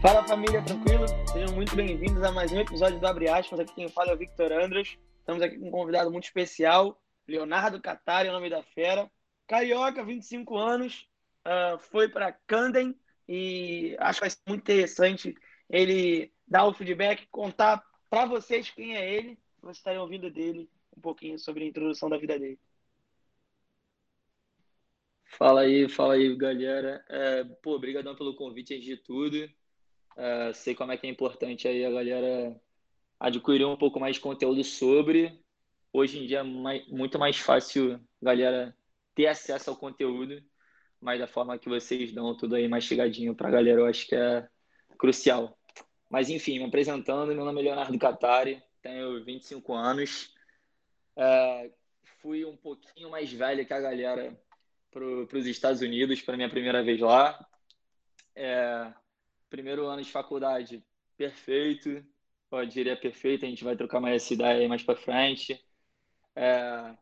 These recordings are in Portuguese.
Fala família, tranquilo? Sejam muito bem-vindos a mais um episódio do Abre Aspas. Aqui quem fala é o Victor Andros. Estamos aqui com um convidado muito especial, Leonardo Catari, o nome da fera. Carioca, 25 anos, uh, foi para Candem e acho que vai ser muito interessante ele dar o feedback, contar para vocês quem é ele, vocês estarem ouvindo dele um pouquinho sobre a introdução da vida dele. Fala aí, fala aí, galera. É, pô, obrigadão pelo convite antes de tudo. É, sei como é que é importante aí a galera adquirir um pouco mais de conteúdo sobre. Hoje em dia é mais, muito mais fácil galera ter acesso ao conteúdo, mas da forma que vocês dão tudo aí mastigadinho para a galera, eu acho que é crucial. Mas enfim, me apresentando, meu nome é Leonardo Catari, tenho 25 anos. É, fui um pouquinho mais velho que a galera para os Estados Unidos, para minha primeira vez lá. É, primeiro ano de faculdade, perfeito, eu diria perfeito, a gente vai trocar mais essa ideia mais para frente. É,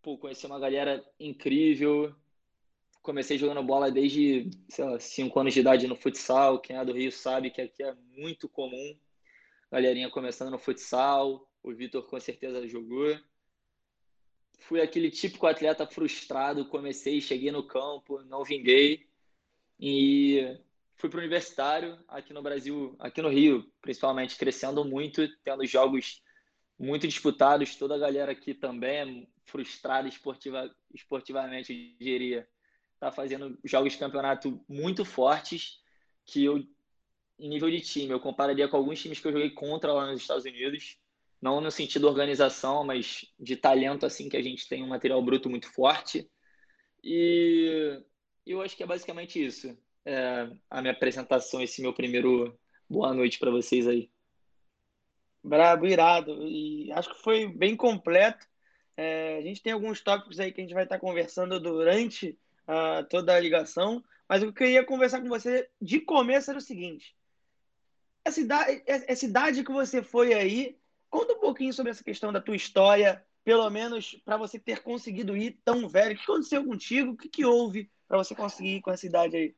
pô, conheci uma galera incrível, comecei jogando bola desde, sei lá, 5 anos de idade no futsal. Quem é do Rio sabe que aqui é muito comum. Galerinha começando no futsal. O Vitor com certeza jogou. Fui aquele típico atleta frustrado. Comecei, cheguei no campo, não vinguei. E fui para o universitário aqui no Brasil, aqui no Rio, principalmente, crescendo muito, tendo jogos muito disputados. Toda a galera aqui também é frustrada esportiva, esportivamente, diria está fazendo jogos de campeonato muito fortes que eu, em nível de time, eu compararia com alguns times que eu joguei contra lá nos Estados Unidos. Não no sentido organização, mas de talento, assim, que a gente tem um material bruto muito forte. E eu acho que é basicamente isso. É, a minha apresentação, esse meu primeiro boa noite para vocês aí. Brabo, irado. E acho que foi bem completo. É, a gente tem alguns tópicos aí que a gente vai estar conversando durante uh, toda a ligação, mas eu queria conversar com você de começo era o seguinte: essa idade, essa idade que você foi aí, conta um pouquinho sobre essa questão da tua história, pelo menos para você ter conseguido ir tão velho. O que aconteceu contigo? O que, que houve para você conseguir ir com essa idade aí?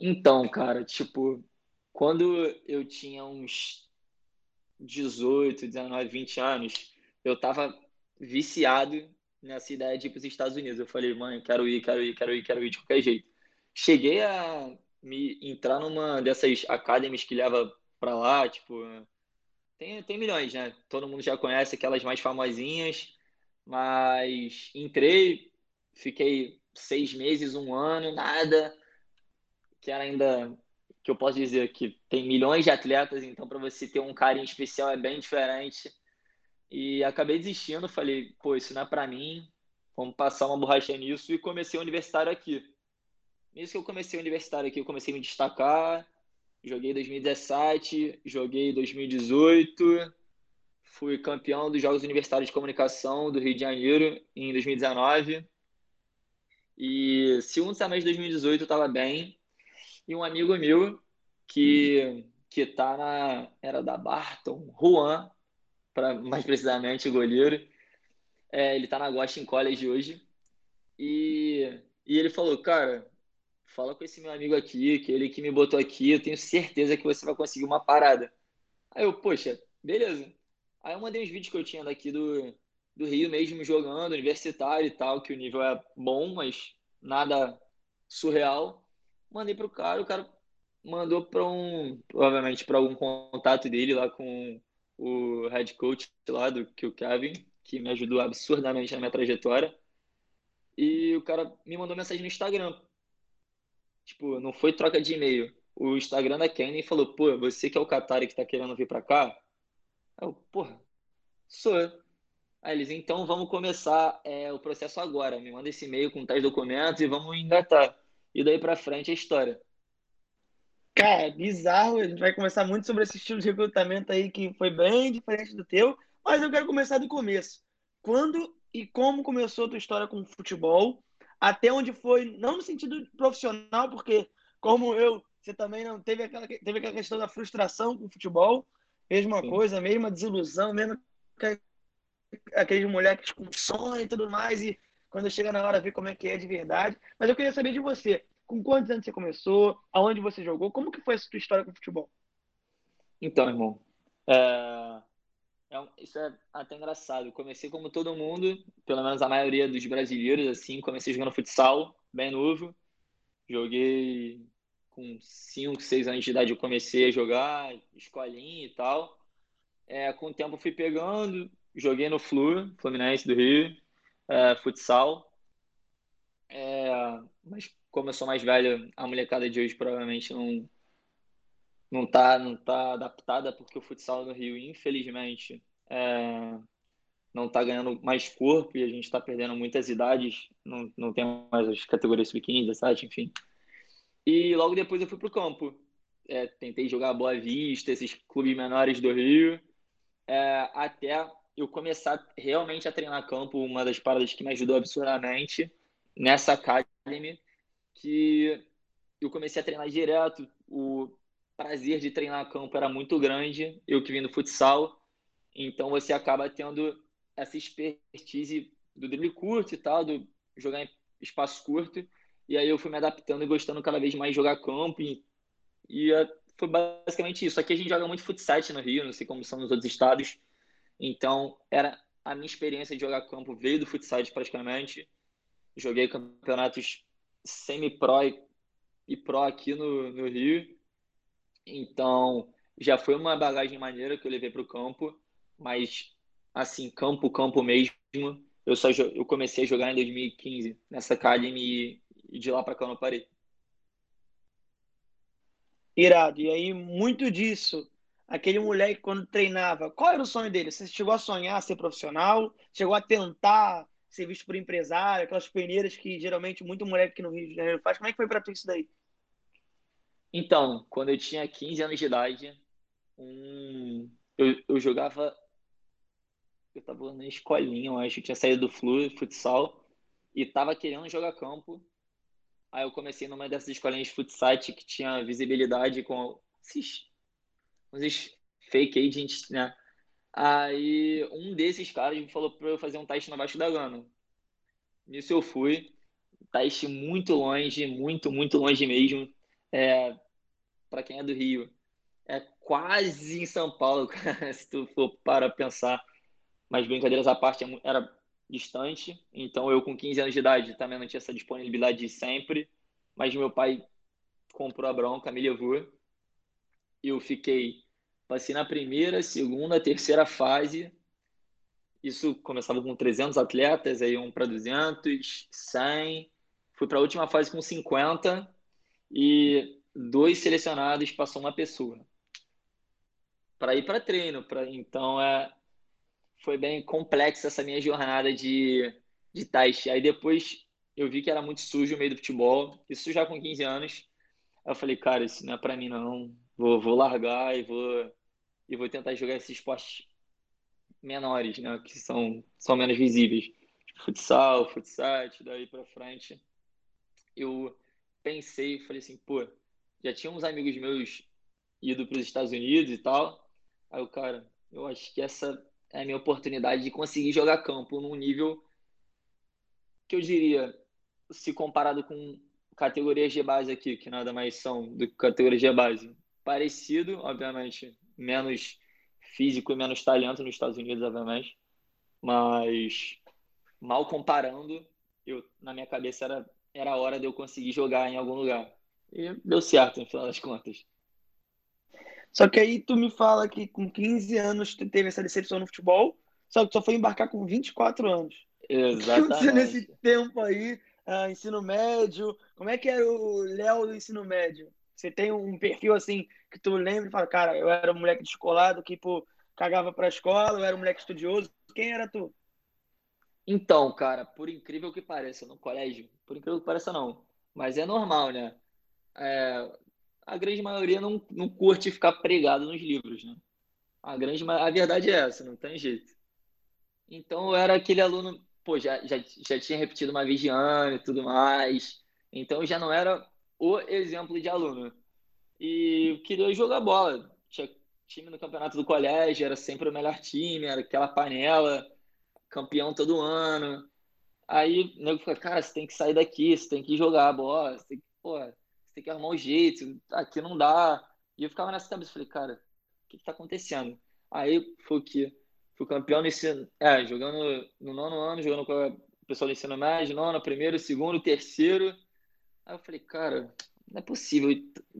Então, cara, tipo, quando eu tinha uns 18, 19, 20 anos, eu tava viciado nessa ideia de ir para os Estados Unidos. Eu falei, mãe, quero ir, quero ir, quero ir, quero ir de qualquer jeito. Cheguei a me entrar numa dessas academies que leva para lá, tipo, tem, tem milhões, né? Todo mundo já conhece aquelas mais famosinhas, mas entrei, fiquei seis meses, um ano, nada, que era ainda que eu posso dizer que tem milhões de atletas, então para você ter um carinho especial é bem diferente. E acabei desistindo, falei, pô, isso não é para mim, vamos passar uma borracha nisso e comecei o universitário aqui. Nisso que eu comecei o universitário aqui, eu comecei a me destacar, joguei 2017, joguei 2018, fui campeão dos Jogos Universitários de Comunicação do Rio de Janeiro em 2019. E segundo semestre de 2018 eu estava bem. E um amigo meu que que tá na era da Barton, Juan, para mais precisamente o goleiro. É, ele está na Washington College hoje. E, e ele falou, cara, fala com esse meu amigo aqui, que ele que me botou aqui, eu tenho certeza que você vai conseguir uma parada. Aí eu, poxa, beleza. Aí eu mandei uns vídeos que eu tinha daqui do, do Rio mesmo, jogando, universitário e tal, que o nível é bom, mas nada surreal. Mandei pro cara, o cara mandou para um, provavelmente para algum contato dele lá com o head coach lá do que o Kevin, que me ajudou absurdamente na minha trajetória. E o cara me mandou mensagem no Instagram. Tipo, não foi troca de e-mail. O Instagram da Kenny falou: pô, você que é o Qatari que tá querendo vir pra cá? Eu, porra, sou. Aí eles, então vamos começar é, o processo agora. Me manda esse e-mail com tais documentos e vamos engatar. E daí pra frente a história. Cara, é bizarro. A gente vai conversar muito sobre esse estilo de recrutamento aí que foi bem diferente do teu, mas eu quero começar do começo. Quando e como começou a tua história com o futebol? Até onde foi, não no sentido profissional, porque como eu, você também não teve aquela, teve aquela questão da frustração com o futebol, mesma Sim. coisa, mesma desilusão, mesmo aqueles moleques com sonho e tudo mais, e quando chega na hora ver como é que é de verdade. Mas eu queria saber de você, Com quantos anos você começou? Aonde você jogou? Como que foi essa sua história com o futebol? Então, irmão, é... É, isso é até engraçado. comecei como todo mundo, pelo menos a maioria dos brasileiros, assim, comecei jogando futsal, bem novo. Joguei com 5, 6 anos de idade, eu comecei a jogar, escolinha e tal. É, com o tempo fui pegando, joguei no Flu, Fluminense do Rio, é, futsal. É, mas como eu sou mais velho, a molecada de hoje provavelmente não não tá, não tá adaptada porque o futsal no Rio, infelizmente, é, não tá ganhando mais corpo e a gente está perdendo muitas idades, não, não tem mais as categorias sub-15, 17, enfim. E logo depois eu fui pro campo. É, tentei jogar Boa Vista, esses clubes menores do Rio, é, até eu começar realmente a treinar campo, uma das paradas que me ajudou absurdamente nessa academy, que eu comecei a treinar direto, o prazer de treinar campo era muito grande, eu que vim do futsal, então você acaba tendo essa expertise do drible curto e tal, do jogar em espaço curto, e aí eu fui me adaptando e gostando cada vez mais de jogar campo, e, e é, foi basicamente isso. Aqui a gente joga muito futsal no Rio, não sei como são nos outros estados, então era a minha experiência de jogar campo veio do futsal praticamente, joguei campeonatos semi-pro e, pro aqui no, no Rio, então, já foi uma bagagem maneira que eu levei para o campo, mas assim, campo, campo mesmo, eu só eu comecei a jogar em 2015 nessa academy e de lá para cá eu não parei. Irado. E aí, muito disso, aquele moleque quando treinava, qual era o sonho dele? Você chegou a sonhar ser profissional? Chegou a tentar ser visto por empresário? Aquelas peneiras que geralmente muito moleque aqui no Rio de Janeiro faz. Como é que foi para tu isso daí? Então, quando eu tinha 15 anos de idade, um... eu, eu jogava. Eu tava na escolinha, eu acho, tinha saído do Flu, futsal, e tava querendo jogar campo. Aí eu comecei numa dessas escolinhas de futsal que tinha visibilidade com esses, esses fake agents, né? Aí um desses caras me falou para eu fazer um teste na Baixo da Gama. Nisso eu fui. Teste muito longe, muito, muito longe mesmo é, para quem é do Rio, é quase em São Paulo, se tu for para pensar. Mas brincadeiras à parte, é era distante. Então eu com 15 anos de idade também não tinha essa disponibilidade de sempre. Mas meu pai comprou a bronca, me levou. Eu fiquei, passei na primeira, segunda, terceira fase. Isso começava com 300 atletas, aí um para 200, 100. Fui para a última fase com 50 e dois selecionados passou uma pessoa para ir para treino. Pra, então é, foi bem complexa essa minha jornada de, de teste. Aí depois eu vi que era muito sujo o meio do futebol, isso já com 15 anos. Eu falei, cara, isso não é para mim não. Vou, vou largar e vou e vou tentar jogar esses esportes menores, né, que são são menos visíveis, futsal, futsal, daí para frente. Eu pensei, falei assim, pô, já tinha uns amigos meus ido para os Estados Unidos e tal. Aí o cara, eu acho que essa é a minha oportunidade de conseguir jogar campo num nível que eu diria, se comparado com categorias de base aqui, que nada mais são do que categorias de base, parecido, obviamente, menos físico e menos talento nos Estados Unidos, obviamente, mas mal comparando, eu na minha cabeça era era a hora de eu conseguir jogar em algum lugar. E deu certo, no final das contas. Só que aí tu me fala que com 15 anos tu teve essa decepção no futebol, só que tu só foi embarcar com 24 anos. Exatamente. O que aconteceu nesse tempo aí, uh, ensino médio? Como é que era o Léo do ensino médio? Você tem um perfil assim que tu lembra e fala, cara, eu era um moleque descolado que pô, cagava pra escola, eu era um moleque estudioso. Quem era tu? Então, cara, por incrível que pareça, no colégio, por incrível que pareça não, mas é normal, né? É, a grande maioria não, não curte ficar pregado nos livros, né? A grande a verdade é essa, não tem jeito. Então eu era aquele aluno, pô, já, já, já tinha repetido uma vez e tudo mais, então eu já não era o exemplo de aluno. E queria jogar bola. Tinha time no campeonato do colégio, era sempre o melhor time, era aquela panela campeão todo ano. Aí o nego fica, cara, você tem que sair daqui, você tem que jogar a bola, você tem que pô, você tem que arrumar um jeito, aqui não dá. E eu ficava nessa cabeça, falei, cara, o que, que tá acontecendo? Aí foi o que? Fui campeão nesse, é, jogando no nono ano, jogando com o pessoal do ensino médio, nono, primeiro, segundo, terceiro. Aí eu falei, cara, não é possível.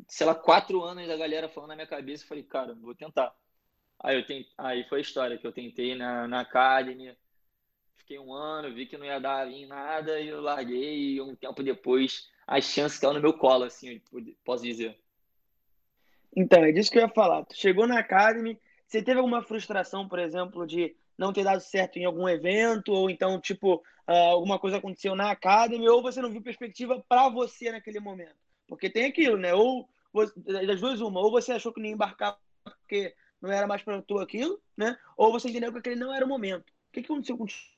Sei lá, quatro anos da galera falando na minha cabeça, eu falei, cara, vou tentar. Aí, eu tentei, aí foi a história que eu tentei na, na Academy, fiquei um ano, vi que não ia dar em nada e eu larguei e um tempo depois as chances caíram no meu colo, assim, posso dizer. Então, é disso que eu ia falar. Tu chegou na Academy, você teve alguma frustração, por exemplo, de não ter dado certo em algum evento, ou então, tipo, ah, alguma coisa aconteceu na Academy, ou você não viu perspectiva para você naquele momento? Porque tem aquilo, né? Ou das duas, uma, ou você achou que nem embarcar porque não era mais para tu aquilo, né? Ou você entendeu que aquele não era o momento. O que, que aconteceu contigo?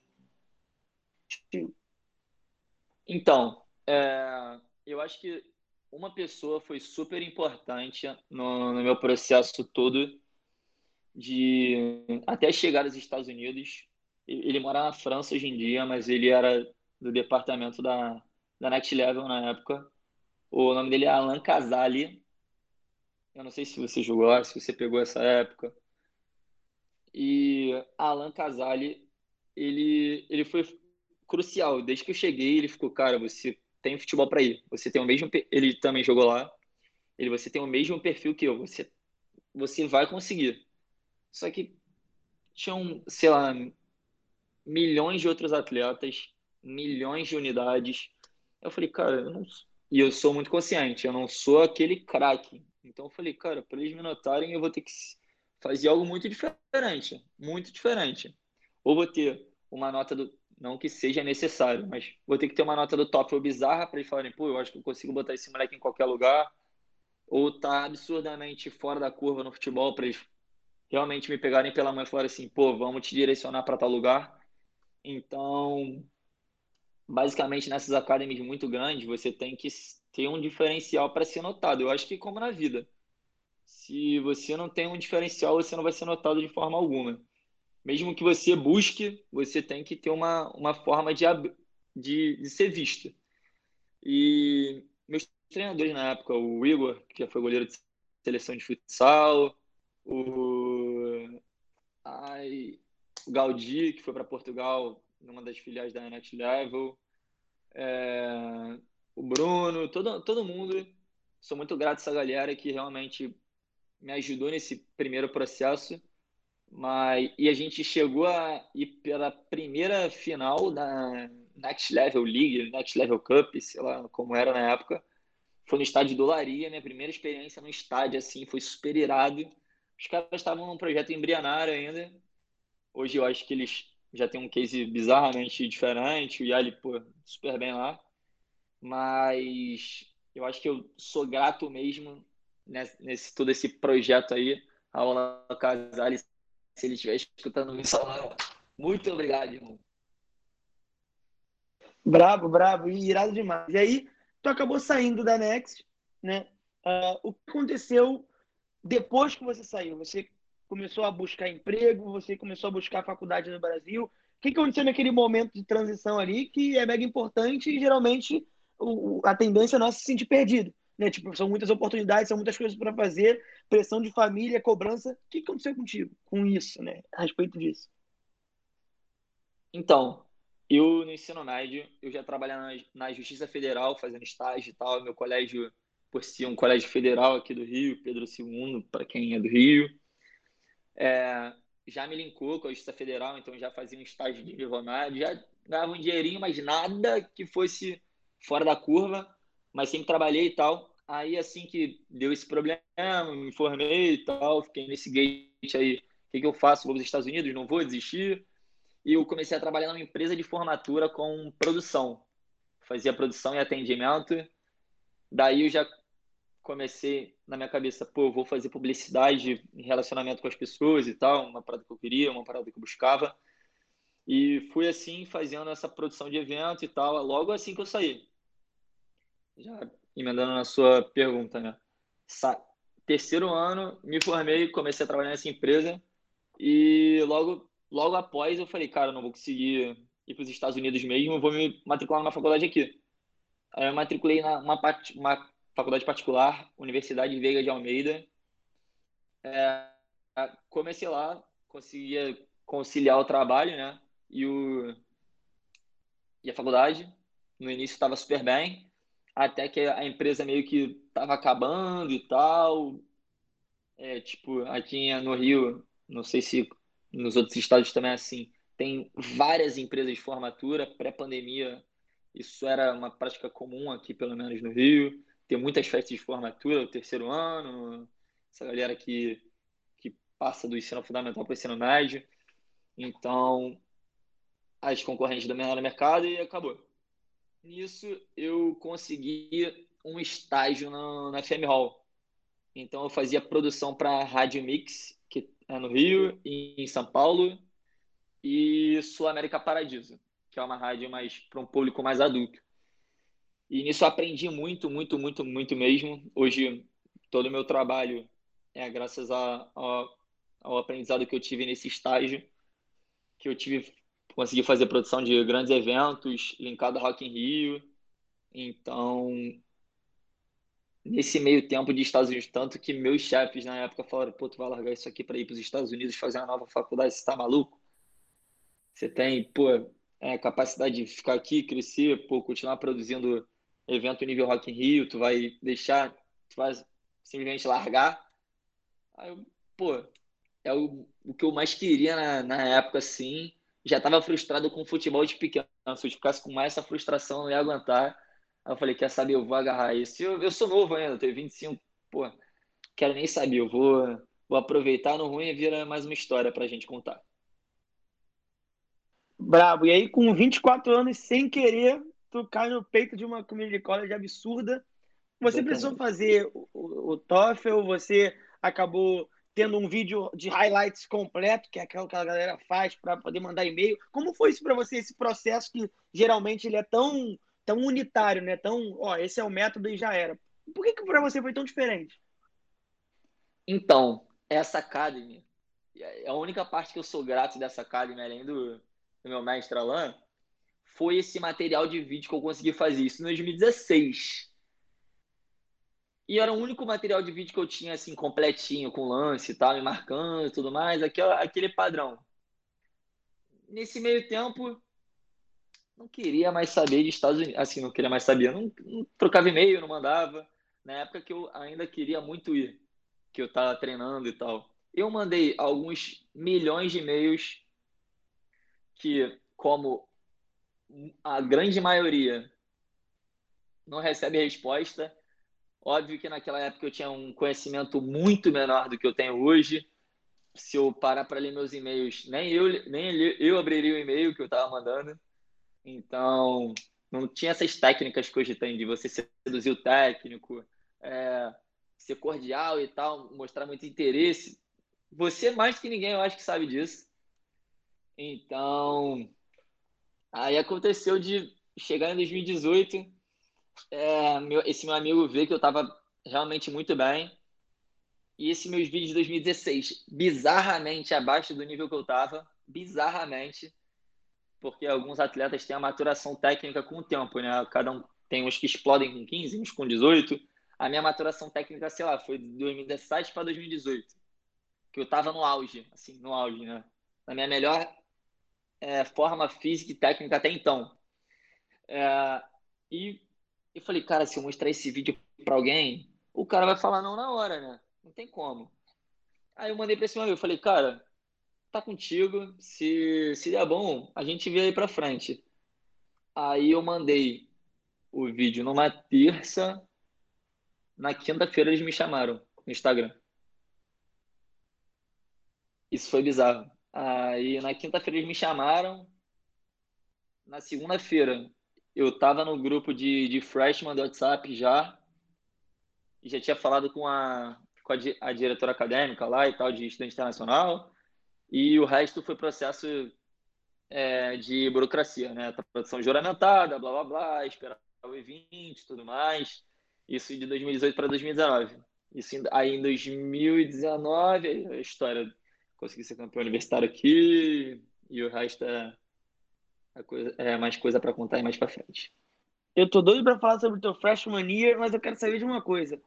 Então, é, eu acho que uma pessoa foi super importante no, no meu processo todo de até chegar aos Estados Unidos. Ele mora na França hoje em dia, mas ele era do departamento da, da Next Level na época. O nome dele é Alan Casali. Eu não sei se você jogou, se você pegou essa época. E Alan Casali, ele, ele foi crucial. Desde que eu cheguei, ele ficou, cara, você tem futebol para ir. Você tem o mesmo. Ele também jogou lá. Ele, você tem o mesmo perfil que eu. Você, você vai conseguir. Só que tinham, sei lá, milhões de outros atletas, milhões de unidades. Eu falei, cara, eu não. E eu sou muito consciente, eu não sou aquele craque. Então eu falei, cara, para eles me notarem, eu vou ter que fazer algo muito diferente. Muito diferente. Ou vou ter uma nota do, não que seja necessário, mas vou ter que ter uma nota do top ou bizarra para eles falarem, pô, eu acho que eu consigo botar esse moleque em qualquer lugar. Ou tá absurdamente fora da curva no futebol para eles realmente me pegarem pela mão e falarem assim, pô, vamos te direcionar para tal lugar. Então, basicamente nessas academies muito grandes, você tem que ter um diferencial para ser notado. Eu acho que como na vida. Se você não tem um diferencial, você não vai ser notado de forma alguma mesmo que você busque, você tem que ter uma, uma forma de, de, de ser visto. E meus treinadores na época, o Igor, que foi goleiro de seleção de futsal, o, ai, Gaudi, que foi para Portugal, numa das filiais da Net Level, é, o Bruno, todo, todo mundo. Sou muito grato a essa galera que realmente me ajudou nesse primeiro processo mas, e a gente chegou a ir pela primeira final da Next Level League, Next Level Cup, sei lá como era na época. Foi no estádio do Laria, minha primeira experiência no estádio, assim, foi super irado. Os caras estavam num projeto embrionário ainda. Hoje eu acho que eles já têm um case bizarramente diferente. O Yali, pô, super bem lá. Mas eu acho que eu sou grato mesmo nesse, nesse todo esse projeto aí. A Ola Casares se ele estiver escutando isso, muito obrigado, irmão. Brabo, brabo, e irado demais. E aí, tu acabou saindo da Next, né? Uh, o que aconteceu depois que você saiu? Você começou a buscar emprego, você começou a buscar faculdade no Brasil. O que aconteceu naquele momento de transição ali que é mega importante e geralmente a tendência nossa é se sentir perdido? Né? Tipo, são muitas oportunidades, são muitas coisas para fazer, pressão de família, cobrança. O que aconteceu contigo com isso, né? A respeito disso? Então, eu no ensino médio, eu já trabalhava na, na Justiça Federal, fazendo estágio e tal. Meu colégio, por ser um colégio federal aqui do Rio, Pedro II, para quem é do Rio, é, já me linkou com a Justiça Federal, então já fazia um estágio de médio, já ganhava um dinheirinho, mas nada que fosse fora da curva mas sempre trabalhei e tal. Aí, assim que deu esse problema, me formei e tal, fiquei nesse gate aí. O que, que eu faço? Vou para os Estados Unidos? Não vou desistir? E eu comecei a trabalhar numa empresa de formatura com produção. Fazia produção e atendimento. Daí eu já comecei na minha cabeça, pô, vou fazer publicidade em relacionamento com as pessoas e tal, uma parada que eu queria, uma parada que eu buscava. E fui assim, fazendo essa produção de evento e tal, logo assim que eu saí já emendando na sua pergunta, né? Sa terceiro ano, me formei, comecei a trabalhar nessa empresa e logo, logo após eu falei, cara, não vou conseguir ir para os Estados Unidos mesmo, vou me matricular numa faculdade aqui. Aí eu matriculei na uma, uma faculdade particular, Universidade Veiga de Almeida. É, comecei lá, conseguia conciliar o trabalho, né? E, o, e a faculdade. No início estava super bem, até que a empresa meio que estava acabando e tal. É, tipo, aqui no Rio, não sei se nos outros estados também é assim, tem várias empresas de formatura. Pré-pandemia, isso era uma prática comum aqui, pelo menos no Rio. Tem muitas festas de formatura, o terceiro ano, essa galera que, que passa do ensino fundamental para o ensino médio. Então, as concorrentes dominaram o mercado e acabou. Nisso, eu consegui um estágio na, na FM Hall. Então, eu fazia produção para Rádio Mix, que é no Rio, em São Paulo, e Sul América Paradiso, que é uma rádio mais para um público mais adulto. E nisso aprendi muito, muito, muito, muito mesmo. Hoje, todo o meu trabalho é graças a, a, ao aprendizado que eu tive nesse estágio, que eu tive, consegui fazer produção de grandes eventos, linkado a Rock in Rio. Então, nesse meio tempo de Estados Unidos, tanto que meus chefes na época falaram, pô, tu vai largar isso aqui para ir para os Estados Unidos fazer uma nova faculdade, você tá maluco? Você tem, pô, é, capacidade de ficar aqui, crescer, pô, continuar produzindo evento nível Rock in Rio, tu vai deixar, tu vai simplesmente largar. Aí eu, pô, é o, o que eu mais queria na, na época, assim. Já estava frustrado com o futebol de pequeno. Se eu ficasse com mais essa frustração, não ia aguentar. Aí eu falei, quer saber, eu vou agarrar isso. Eu, eu sou novo ainda, tenho 25, pô, quero nem saber, eu vou, vou aproveitar no ruim e vira mais uma história pra gente contar. Brabo. E aí, com 24 anos, sem querer, tu cai no peito de uma community college absurda. Você Exatamente. precisou fazer o, o, o TOEFL, você acabou tendo um vídeo de highlights completo, que é aquilo que a galera faz para poder mandar e-mail. Como foi isso para você, esse processo que geralmente ele é tão, tão unitário, né? Tão, ó, esse é o método e já era. Por que, que para você foi tão diferente? Então, essa Academy, é a única parte que eu sou grato dessa Academy, além do, do meu mestre Alan, foi esse material de vídeo que eu consegui fazer isso em 2016. E era o único material de vídeo que eu tinha, assim, completinho, com lance e tal, me marcando e tudo mais, aquele, aquele padrão. Nesse meio tempo, não queria mais saber de Estados Unidos, assim, não queria mais saber, não, não trocava e-mail, não mandava. Na época que eu ainda queria muito ir, que eu tava treinando e tal. Eu mandei alguns milhões de e-mails que, como a grande maioria não recebe resposta. Óbvio que naquela época eu tinha um conhecimento muito menor do que eu tenho hoje. Se eu parar para ler meus e-mails, nem eu, nem eu abriria o e-mail que eu estava mandando. Então, não tinha essas técnicas que hoje tem de você seduzir o técnico, é, ser cordial e tal, mostrar muito interesse. Você, mais que ninguém, eu acho que sabe disso. Então, Aí aconteceu de chegar em 2018, é, meu, esse meu amigo vê que eu estava realmente muito bem. E esses meus vídeos de 2016, bizarramente abaixo do nível que eu estava, bizarramente, porque alguns atletas têm a maturação técnica com o tempo, né? Cada um tem uns que explodem com 15, uns com 18. A minha maturação técnica, sei lá, foi de 2017 para 2018, que eu estava no auge, assim, no auge, né? Na minha melhor é, forma física e técnica até então. É, e eu falei, cara, se eu mostrar esse vídeo para alguém, o cara vai falar não na hora, né? Não tem como. Aí eu mandei para esse meu amigo, eu falei, cara, tá contigo, se, se der bom, a gente vê aí para frente. Aí eu mandei o vídeo numa terça, na quinta-feira eles me chamaram no Instagram. Isso foi bizarro. Aí na quinta-feira eles me chamaram. Na segunda-feira eu tava no grupo de, de freshman do WhatsApp já. E já tinha falado com a, com a, a diretora acadêmica lá e tal, de estudante internacional. E o resto foi processo é, de burocracia, né? Produção juramentada, blá blá blá, esperar o E20 e tudo mais. Isso de 2018 para 2019. Isso aí em 2019, a história consegui ser campeão universitário aqui e o resto é, é, coisa, é mais coisa para contar e mais para frente. Eu tô doido para falar sobre o teu freshman year, mas eu quero saber de uma coisa.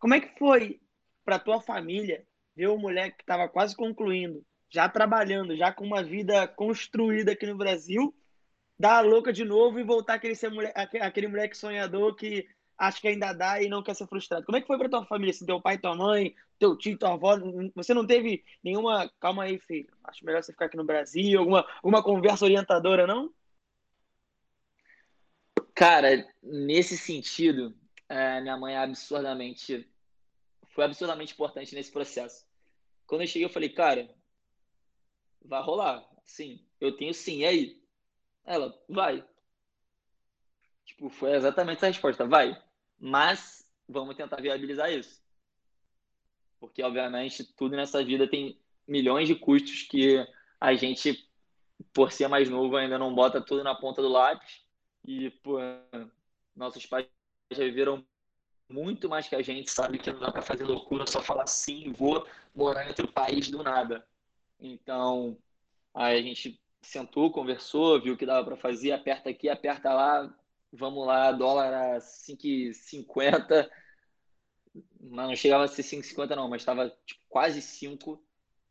Como é que foi para tua família ver o moleque que estava quase concluindo, já trabalhando, já com uma vida construída aqui no Brasil, dar a louca de novo e voltar aquele, ser moleque, aquele moleque sonhador que acha que ainda dá e não quer ser frustrado. Como é que foi para tua família, assim, teu pai, tua mãe, teu tio, tua avó? Você não teve nenhuma, calma aí, filho, acho melhor você ficar aqui no Brasil, alguma, alguma conversa orientadora, não? Cara, nesse sentido, é, minha mãe é absurdamente foi absurdamente importante nesse processo. Quando eu cheguei, eu falei, cara, vai rolar. Sim, eu tenho sim, e aí? Ela, vai. Tipo, foi exatamente a resposta, vai. Mas vamos tentar viabilizar isso. Porque, obviamente, tudo nessa vida tem milhões de custos que a gente, por ser mais novo, ainda não bota tudo na ponta do lápis. E, pô, nossos pais já viveram muito mais que a gente, sabe que não dá para fazer loucura só falar sim, vou morar em outro país do nada. Então, aí a gente sentou, conversou, viu o que dava para fazer, aperta aqui, aperta lá, vamos lá, dólar a 5,50, mas não chegava a ser 5,50 não, mas estava tipo, quase 5.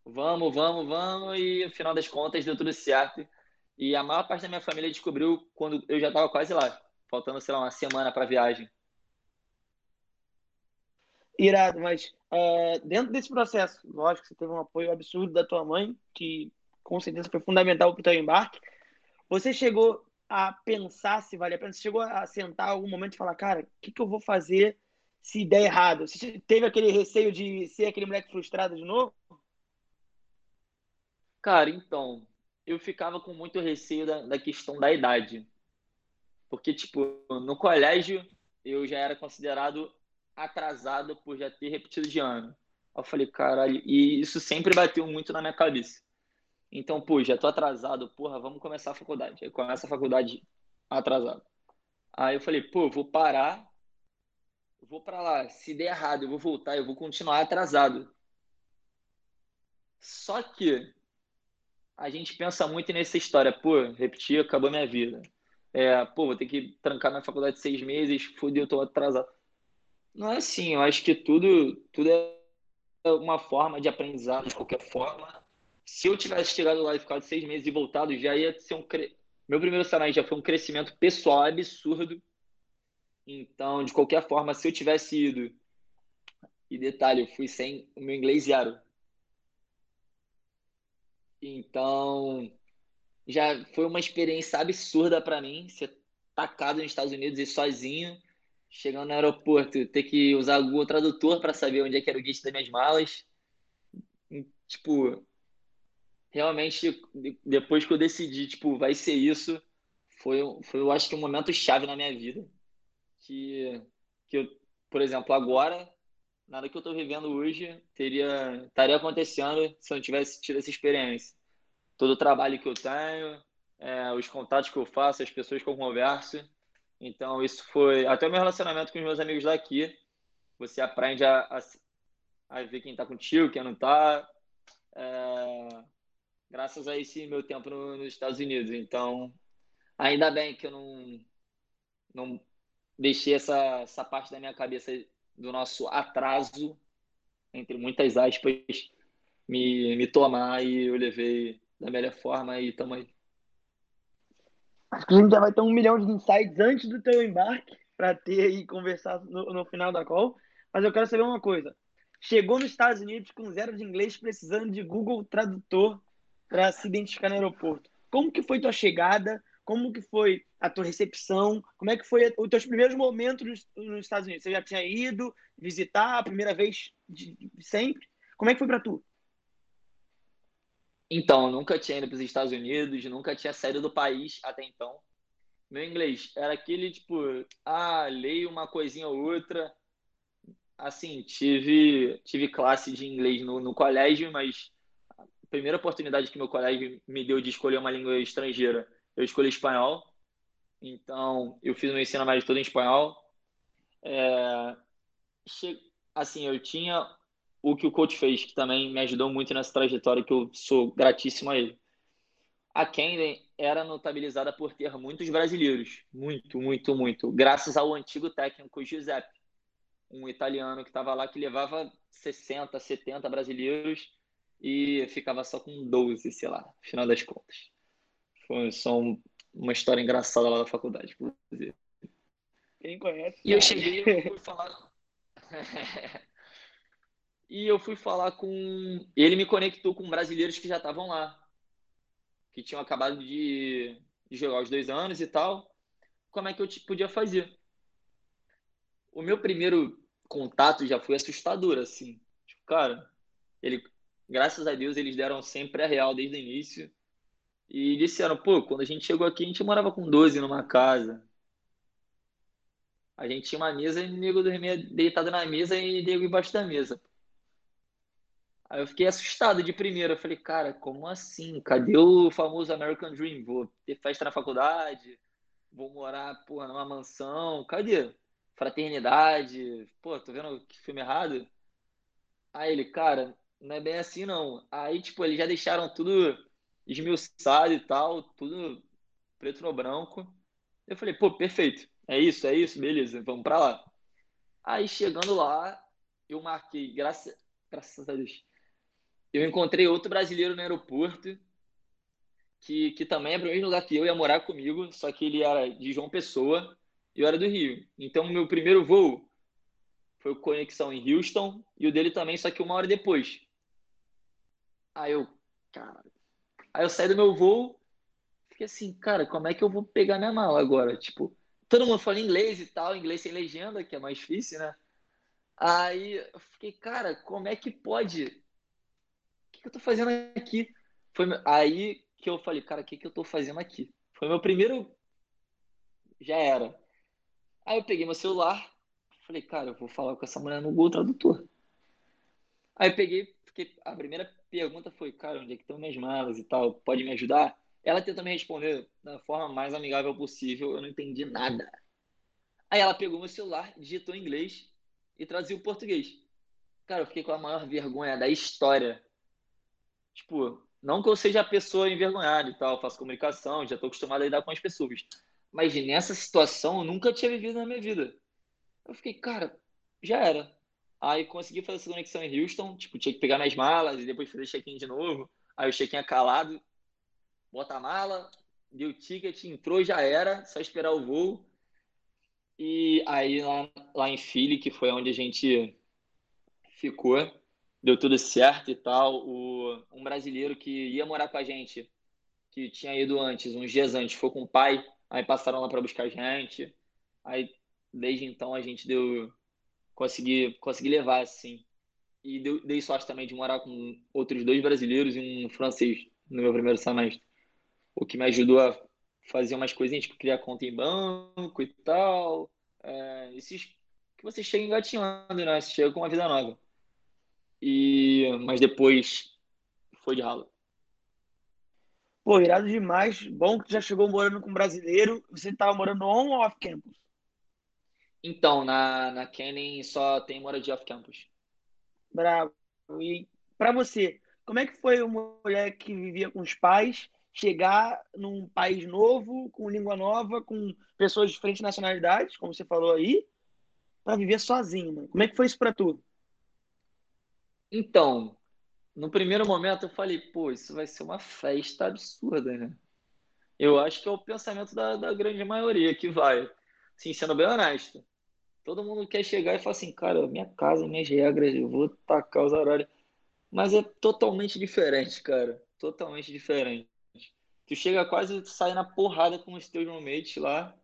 Vamos, vamos, vamos, e no final das contas deu tudo certo. E a maior parte da minha família descobriu quando eu já estava quase lá, faltando, sei lá, uma semana para a viagem. Irado, mas é, dentro desse processo, lógico que você teve um apoio absurdo da tua mãe, que com certeza foi fundamental para o teu embarque. Você chegou a pensar se vale a pena? Você chegou a sentar algum momento e falar, cara, o que, que eu vou fazer se der errado? Você teve aquele receio de ser aquele moleque frustrado de novo? Cara, então, eu ficava com muito receio da, da questão da idade. Porque, tipo, no colégio eu já era considerado atrasado por já ter repetido de ano. Eu falei, caralho, e isso sempre bateu muito na minha cabeça. Então, pô, já tô atrasado, porra, vamos começar a faculdade. Aí começa a faculdade atrasado. Aí eu falei, pô, vou parar, vou para lá. Se der errado, eu vou voltar, eu vou continuar atrasado. Só que a gente pensa muito nessa história, pô, repetir, acabou minha vida. É, pô, vou ter que trancar minha faculdade seis meses, fudeu, tô atrasado. Não é assim, eu acho que tudo, tudo é uma forma de aprendizado de qualquer forma. Se eu tivesse chegado lá e ficado seis meses e voltado, já ia ser um. Cre... Meu primeiro salário já foi um crescimento pessoal absurdo. Então, de qualquer forma, se eu tivesse ido. E detalhe, eu fui sem o meu inglês zero. Então, já foi uma experiência absurda para mim ser tacado nos Estados Unidos e sozinho chegando no aeroporto, ter que usar o Google Tradutor para saber onde é que era o gate das minhas malas. Tipo, realmente, depois que eu decidi, tipo, vai ser isso, foi, foi eu acho que um momento chave na minha vida. Que, que eu, por exemplo, agora, nada que eu estou vivendo hoje teria, estaria acontecendo se eu não tivesse tido essa experiência. Todo o trabalho que eu tenho, é, os contatos que eu faço, as pessoas que eu converso, então, isso foi. Até o meu relacionamento com os meus amigos daqui. Você aprende a, a, a ver quem está contigo, quem não está. É, graças a esse meu tempo no, nos Estados Unidos. Então, ainda bem que eu não, não deixei essa, essa parte da minha cabeça do nosso atraso, entre muitas aspas, me, me tomar e eu levei da melhor forma e estamos aí. Acho que a gente já vai ter um milhão de insights antes do teu embarque para ter e conversar no, no final da call. Mas eu quero saber uma coisa. Chegou nos Estados Unidos com zero de inglês, precisando de Google Tradutor para se identificar no aeroporto. Como que foi tua chegada? Como que foi a tua recepção? Como é que foi os teus primeiros momentos nos, Estados Unidos? Você já tinha ido visitar a primeira vez de, sempre? Como é que foi para tu? Então, nunca tinha ido para os Estados Unidos, nunca tinha saído do país até então. Meu inglês era aquele tipo, ah, leio uma coisinha ou outra. Assim, tive, tive classe de inglês no, no colégio, mas primeira oportunidade que meu colégio me deu de escolher uma língua estrangeira, eu escolhi espanhol. Então, eu fiz meu ensino médio todo em espanhol. É, assim, eu tinha o que o coach fez, que também me ajudou muito nessa trajetória, que eu sou gratíssimo a ele. A Camden era notabilizada por ter muitos brasileiros. Muito, muito, muito. Graças ao antigo técnico Giuseppe, um italiano que estava lá que levava 60, 70 brasileiros e ficava só com 12, sei lá, no final das contas. Foi só uma história engraçada lá da faculdade, inclusive. Quem conhece. E eu cheguei e fui falar. e eu fui falar com. Ele me conectou com brasileiros que já estavam lá, que tinham acabado de, de jogar os dois anos e tal. Como é que eu podia fazer? O meu primeiro contato já foi assustador, assim. Tipo, cara, ele, graças a Deus, eles deram sempre a real desde o início. E disseram, pô, quando a gente chegou aqui, a gente morava com 12 numa casa. A gente tinha uma mesa e o nego dormia deitado na mesa e nego embaixo da mesa. Aí eu fiquei assustado de primeira. Eu falei, cara, como assim? Cadê o famoso American Dream? Vou ter festa na faculdade? Vou morar, porra, numa mansão? Cadê? Fraternidade? Pô, tô vendo que filme errado? Aí ele, cara, não é bem assim não. Aí, tipo, eles já deixaram tudo esmiuçado e tal, tudo preto no branco. Eu falei, pô, perfeito. É isso, é isso, beleza, vamos para lá. Aí chegando lá, eu marquei, graças, graças a Deus, eu encontrei outro brasileiro no aeroporto, que, que também é o mesmo lugar que eu, ia morar comigo, só que ele era de João Pessoa e eu era do Rio. Então, meu primeiro voo foi conexão em Houston e o dele também, só que uma hora depois. Aí eu, cara. Aí eu saí do meu voo, fiquei assim, cara, como é que eu vou pegar minha mala agora? Tipo, todo mundo fala inglês e tal, inglês sem legenda, que é mais difícil, né? Aí eu fiquei, cara, como é que pode? O que, que eu tô fazendo aqui? Foi aí que eu falei, cara, o que, que eu tô fazendo aqui? Foi meu primeiro. Já era. Aí eu peguei meu celular, falei, cara, eu vou falar com essa mulher no Google Tradutor. Aí eu peguei, fiquei, a primeira pergunta foi, cara, onde é que estão minhas malas e tal? Pode me ajudar? Ela tentou me responder da forma mais amigável possível, eu não entendi nada. Aí ela pegou meu celular, digitou em inglês e traduziu o português. Cara, eu fiquei com a maior vergonha da história. Tipo, não que eu seja a pessoa envergonhada e tal, faço comunicação, já estou acostumado a lidar com as pessoas. Mas nessa situação eu nunca tinha vivido na minha vida. Eu fiquei, cara, já era. Aí consegui fazer essa conexão em Houston, tipo, tinha que pegar minhas malas e depois fazer check-in de novo. Aí o check-in é calado, bota a mala, deu o ticket, entrou, já era, só esperar o voo. E aí lá, lá em Philly, que foi onde a gente ficou, deu tudo certo e tal. O, um brasileiro que ia morar com a gente, que tinha ido antes, uns dias antes, foi com o pai, aí passaram lá para buscar a gente. Aí desde então a gente deu consegui, consegui levar assim. E deu, dei sorte também de morar com outros dois brasileiros e um francês no meu primeiro semestre o que me ajudou a fazer umas coisinhas, tipo criar conta em banco e tal. É, esses que você chega engatinhando, né? Você chega com uma vida nova. E, mas depois foi de ralo. Pô, irado demais. Bom que já chegou morando com brasileiro. Você estava morando on ou off campus? Então, na, na Kenny só tem moradia off campus. Bravo. E para você, como é que foi uma mulher que vivia com os pais chegar num país novo, com língua nova, com pessoas de diferentes nacionalidades, como você falou aí, para viver sozinho, mano. Como é que foi isso para tu? Então, no primeiro momento eu falei, pô, isso vai ser uma festa absurda, né? Eu acho que é o pensamento da, da grande maioria que vai. Sim, sendo bem honesto. Todo mundo quer chegar e falar assim, cara, minha casa, minhas regras, eu vou tacar os horários. Mas é totalmente diferente, cara. Totalmente diferente tu chega quase a sair na porrada com os teus roommates lá,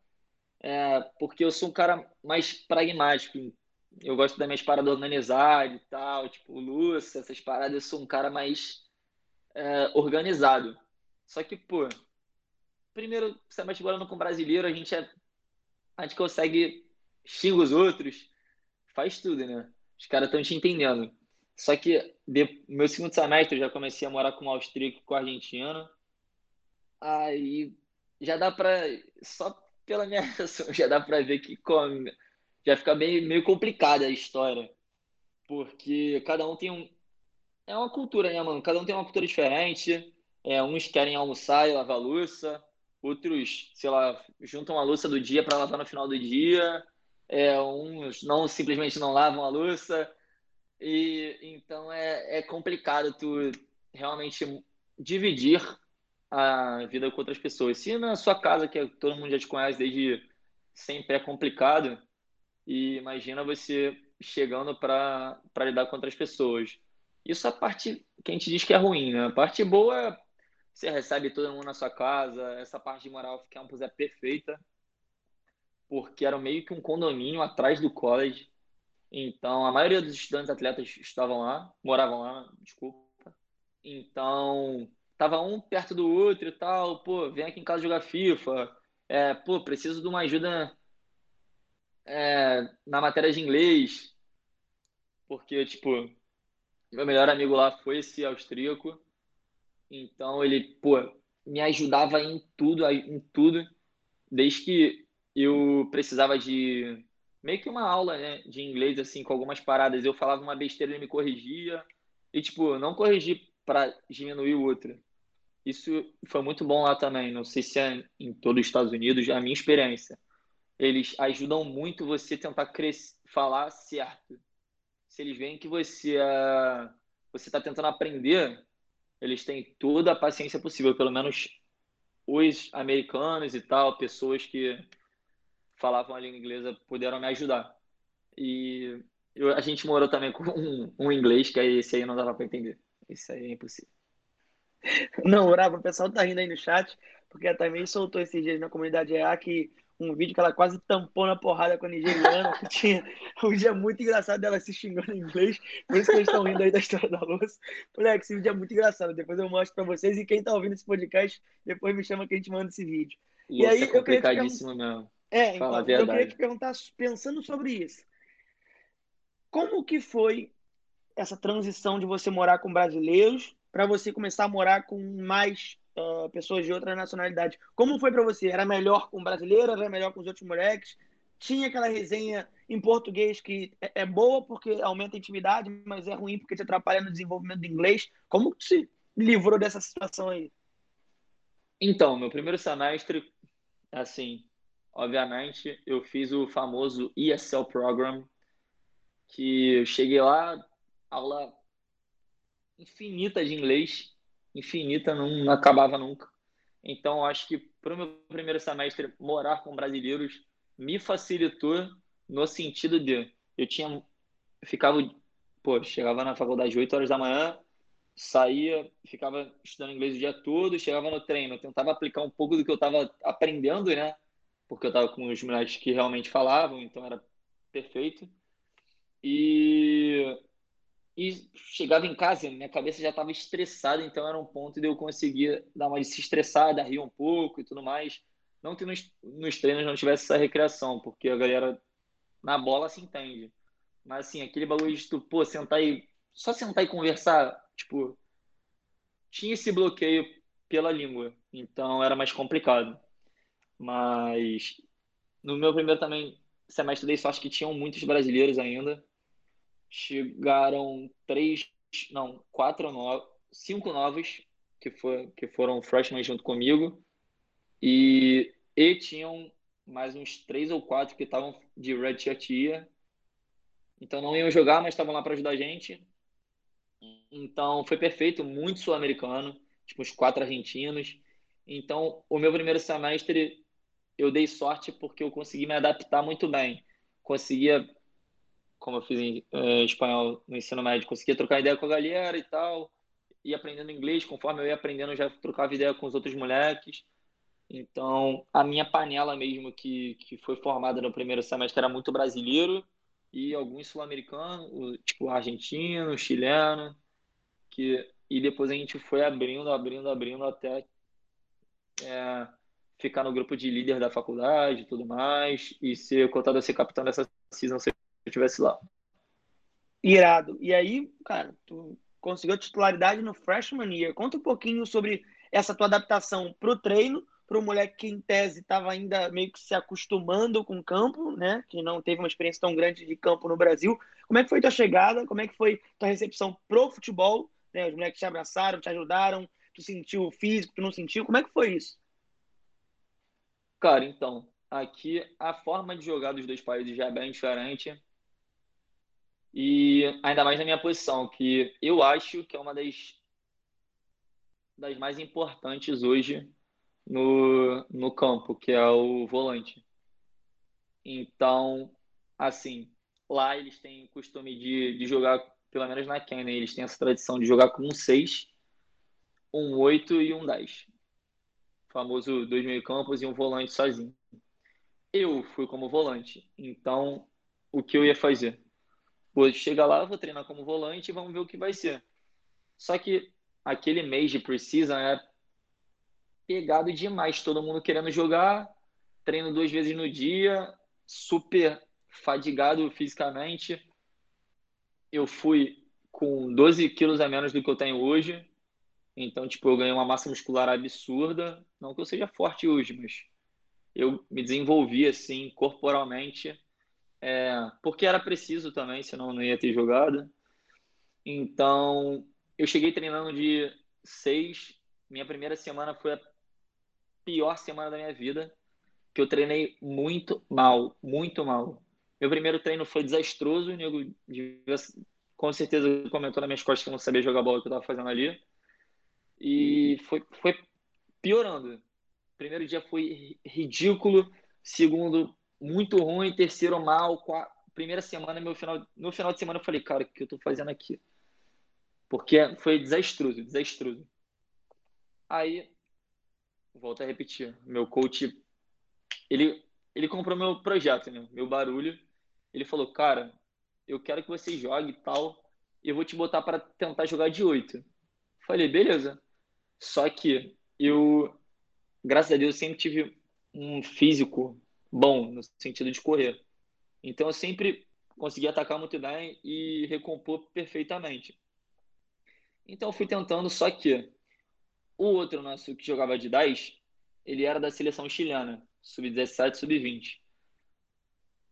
é, porque eu sou um cara mais pragmático. Eu gosto das minhas paradas organizadas e tal, tipo Lúcia, essas paradas, eu sou um cara mais é, organizado. Só que, pô, primeiro, é morando com brasileiro, a gente é. A gente consegue xingar os outros, faz tudo, né? Os caras estão te entendendo. Só que de, meu segundo semestre eu já comecei a morar com um austríaco com um argentino. Aí já dá para só pela minha reação, já dá para ver que come, já fica bem meio complicada a história. Porque cada um tem um é uma cultura, né, mano? Cada um tem uma cultura diferente. É, uns querem almoçar e lavar louça, outros, sei lá, juntam a louça do dia para lavar no final do dia, é, uns não simplesmente não lavam a louça, e então é, é complicado tu realmente dividir a vida com outras pessoas. Se na sua casa, que todo mundo já te conhece desde sempre, é complicado, e imagina você chegando para lidar com outras pessoas. Isso é a parte que a gente diz que é ruim, né? A parte boa é você recebe todo mundo na sua casa, essa parte de moral off campus é perfeita, porque era meio que um condomínio atrás do college. Então, a maioria dos estudantes atletas estavam lá, moravam lá, desculpa. Então, tava um perto do outro e tal, pô, vem aqui em casa jogar FIFA, é, pô, preciso de uma ajuda é, na matéria de inglês, porque, tipo, meu melhor amigo lá foi esse austríaco, então ele, pô, me ajudava em tudo, em tudo, desde que eu precisava de meio que uma aula, né, de inglês assim, com algumas paradas, eu falava uma besteira, ele me corrigia, e tipo, não corrigir para diminuir o outro. Isso foi muito bom lá também, não sei se é em todos os Estados Unidos, a minha experiência. Eles ajudam muito você tentar crescer, falar certo. Se eles veem que você uh, você está tentando aprender, eles têm toda a paciência possível, pelo menos os americanos e tal, pessoas que falavam a língua inglesa puderam me ajudar. E eu, a gente morou também com um, um inglês, que aí esse aí não dava para entender. Isso aí é impossível. Não, Bravo, o pessoal tá rindo aí no chat, porque a também soltou esses dias na comunidade EA que um vídeo que ela quase tampou na porrada com a nigeriana, que tinha um dia muito engraçado dela se xingando em inglês, por isso que eles estão rindo aí da história da louça. Moleque, esse vídeo é muito engraçado, depois eu mostro para vocês, e quem tá ouvindo esse podcast, depois me chama que a gente manda esse vídeo. E, e aí, é complicadíssimo eu mesmo. É, então, eu queria te perguntar, pensando sobre isso, como que foi essa transição de você morar com brasileiros para você começar a morar com mais uh, pessoas de outra nacionalidade. Como foi para você? Era melhor com brasileiro? Era melhor com os outros moleques? Tinha aquela resenha em português que é, é boa porque aumenta a intimidade, mas é ruim porque te atrapalha no desenvolvimento do inglês. Como que se livrou dessa situação aí? Então, meu primeiro semestre, assim, obviamente, eu fiz o famoso ESL Program, que eu cheguei lá, aula infinita de inglês, infinita, não, não acabava nunca. Então, acho que para o meu primeiro semestre, morar com brasileiros me facilitou no sentido de eu tinha eu ficava pô, chegava na faculdade 8 horas da manhã, saía, ficava estudando inglês o dia todo, chegava no treino, tentava aplicar um pouco do que eu estava aprendendo, né? Porque eu estava com os moleques que realmente falavam, então era perfeito. E e chegava em casa, minha cabeça já estava estressada, então era um ponto de eu conseguir dar uma se estressada, rir um pouco e tudo mais. Não que nos, nos treinos não tivesse essa recreação, porque a galera na bola se entende. Mas assim, aquele bagulho de tu, pô, sentar e. Só sentar e conversar, tipo. Tinha esse bloqueio pela língua, então era mais complicado. Mas no meu primeiro também semestre dei sorte que tinham muitos brasileiros ainda chegaram três, não, quatro novos, cinco novos que, foi, que foram freshmen junto comigo e, e tinham mais uns três ou quatro que estavam de redshirt year. Então não iam jogar, mas estavam lá para ajudar a gente. Então foi perfeito, muito sul-americano, tipo uns quatro argentinos. Então o meu primeiro semestre eu dei sorte porque eu consegui me adaptar muito bem. Conseguia como eu fiz em, em espanhol no ensino médio, conseguia trocar ideia com a galera e tal, e aprendendo inglês, conforme eu ia aprendendo, eu já trocava ideia com os outros moleques. Então, a minha panela mesmo, que, que foi formada no primeiro semestre, era muito brasileiro e alguns sul-americanos, tipo argentino, chileno, que, e depois a gente foi abrindo, abrindo, abrindo até é, ficar no grupo de líder da faculdade e tudo mais, e ser cotado a ser capitão dessa season eu estivesse lá. Irado. E aí, cara, tu conseguiu titularidade no freshman year. Conta um pouquinho sobre essa tua adaptação para o treino, para o moleque que em tese estava ainda meio que se acostumando com o campo, né? Que não teve uma experiência tão grande de campo no Brasil. Como é que foi tua chegada? Como é que foi tua recepção pro futebol? Né? Os moleques te abraçaram, te ajudaram, tu sentiu o físico, tu não sentiu? Como é que foi isso? Cara, então, aqui a forma de jogar dos dois países já é bem diferente. E ainda mais na minha posição, que eu acho que é uma das, das mais importantes hoje no, no campo, que é o volante. Então, assim, lá eles têm costume de, de jogar, pelo menos na Kenya, eles têm essa tradição de jogar com um 6, um 8 e um 10. Famoso dois meio campos e um volante sozinho. Eu fui como volante, então o que eu ia fazer? Vou chegar lá, vou treinar como volante e vamos ver o que vai ser. Só que aquele mês de Precisa é pegado demais, todo mundo querendo jogar, treino duas vezes no dia, super fadigado fisicamente. Eu fui com 12 quilos a menos do que eu tenho hoje, então, tipo, eu ganhei uma massa muscular absurda. Não que eu seja forte hoje, mas eu me desenvolvi, assim, corporalmente, é, porque era preciso também, senão não ia ter jogado. Então, eu cheguei treinando de seis. Minha primeira semana foi a pior semana da minha vida, que eu treinei muito mal, muito mal. Meu primeiro treino foi desastroso, o nego com certeza comentou nas minhas costas que eu não sabia jogar bola que eu estava fazendo ali. E foi, foi piorando. Primeiro dia foi ridículo, segundo muito ruim, terceiro mal, quarto, primeira semana, meu final, no final de semana eu falei, cara, o que eu tô fazendo aqui? Porque foi desastroso, desastroso. Aí volto a repetir, meu coach, ele, ele comprou meu projeto, né? meu barulho. Ele falou, cara, eu quero que você jogue e tal, eu vou te botar para tentar jogar de oito. Falei, beleza. Só que eu, graças a Deus, sempre tive um físico bom, no sentido de correr. Então eu sempre consegui atacar muito bem e recompor perfeitamente. Então eu fui tentando, só que o outro nosso que jogava de 10, ele era da seleção chilena, sub-17, sub-20.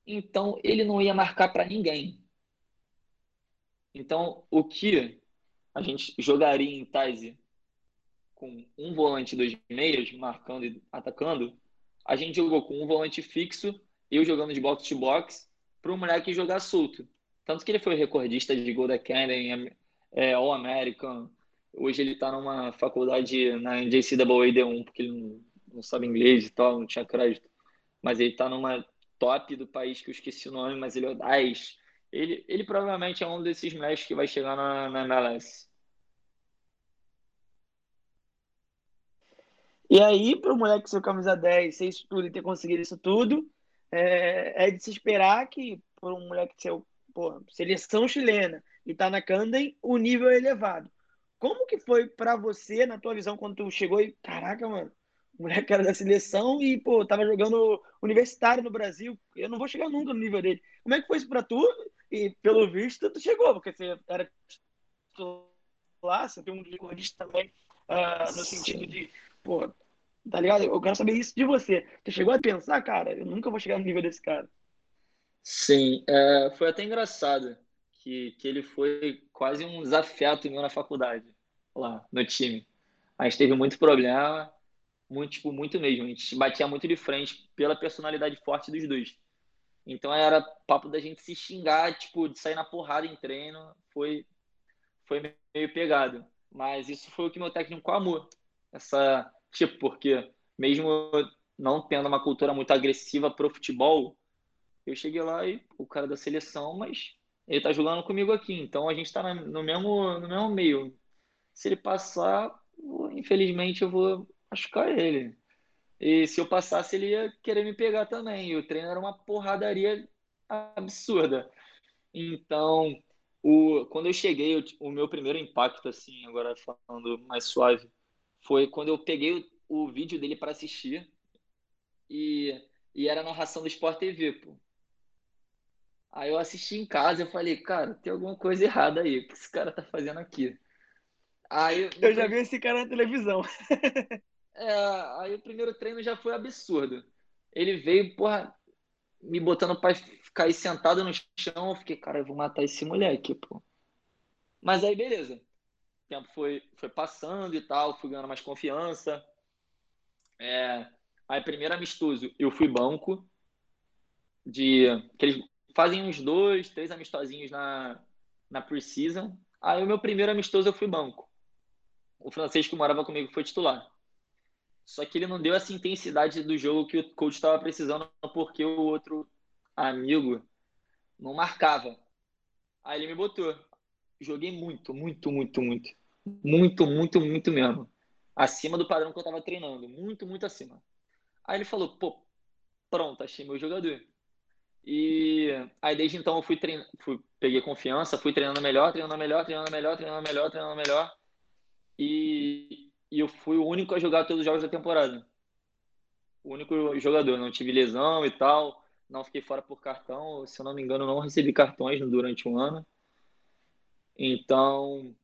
Então ele não ia marcar para ninguém. Então o que a gente jogaria em Taise com um volante dois meias, marcando e atacando, a gente jogou com um volante fixo, eu jogando de box to box, para o moleque jogar solto. Tanto que ele foi recordista de gol da é, All-American, Hoje ele está numa faculdade na NJCAA D1, porque ele não, não sabe inglês e tal, não tinha crédito. Mas ele está numa top do país que eu esqueci o nome, mas ele é o 10. Ele, ele provavelmente é um desses mestres que vai chegar na, na MLS. E aí, para o moleque ser camisa 10, ser isso tudo e ter conseguido isso tudo, é, é de se esperar que, por um moleque ser pô, seleção chilena e tá na Candem, o nível é elevado. Como que foi para você, na tua visão, quando tu chegou e, caraca, mano, o moleque era da seleção e, pô, tava jogando universitário no Brasil, eu não vou chegar nunca no nível dele. Como é que foi isso para tu? E, pelo visto, tu chegou, porque você era lá, você tem um recordista também, uh, no sentido de, pô, tá ligado? Eu quero saber isso de você. Tu chegou a pensar, cara, eu nunca vou chegar no nível desse cara. Sim, é, foi até engraçado que, que ele foi quase um desafiato meu na faculdade, lá no time. A gente teve muito problema, muito, tipo, muito mesmo. A gente batia muito de frente pela personalidade forte dos dois. Então era papo da gente se xingar, tipo, de sair na porrada em treino. Foi, foi meio pegado. Mas isso foi o que meu técnico amou. Essa, tipo, porque mesmo não tendo uma cultura muito agressiva pro futebol, eu cheguei lá e o cara da seleção, mas ele tá jogando comigo aqui, então a gente tá no mesmo, no mesmo meio. Se ele passar, infelizmente eu vou machucar ele. E se eu passasse, ele ia querer me pegar também. E o treino era uma porradaria absurda. Então, o, quando eu cheguei, o meu primeiro impacto, assim, agora falando mais suave, foi quando eu peguei o, o vídeo dele para assistir e, e era a narração do Sport TV, pô. Aí eu assisti em casa e falei, cara, tem alguma coisa errada aí. O que esse cara tá fazendo aqui? Aí, eu já vi esse cara na televisão. é, aí o primeiro treino já foi absurdo. Ele veio, porra, me botando pra cair sentado no chão. Eu fiquei, cara, eu vou matar esse moleque, pô. Mas aí, beleza. O tempo foi, foi passando e tal, fui ganhando mais confiança. É, Aí, primeiro amistoso, eu fui banco, de que eles fazem uns dois, três amistosinhos na, na Precision. Aí, o meu primeiro amistoso, eu fui banco. O francês que morava comigo foi titular. Só que ele não deu essa intensidade do jogo que o coach estava precisando, porque o outro amigo não marcava. Aí ele me botou. Joguei muito, muito, muito, muito. Muito, muito, muito mesmo. Acima do padrão que eu estava treinando. Muito, muito acima. Aí ele falou, pô, pronto, achei meu jogador. E aí desde então eu fui treinando, fui, peguei confiança, fui treinando melhor, treinando melhor, treinando melhor, treinando melhor, treinando melhor. E, e eu fui o único a jogar todos os jogos da temporada. O único jogador, não tive lesão e tal, não fiquei fora por cartão. Se eu não me engano, não recebi cartões durante um ano. Então,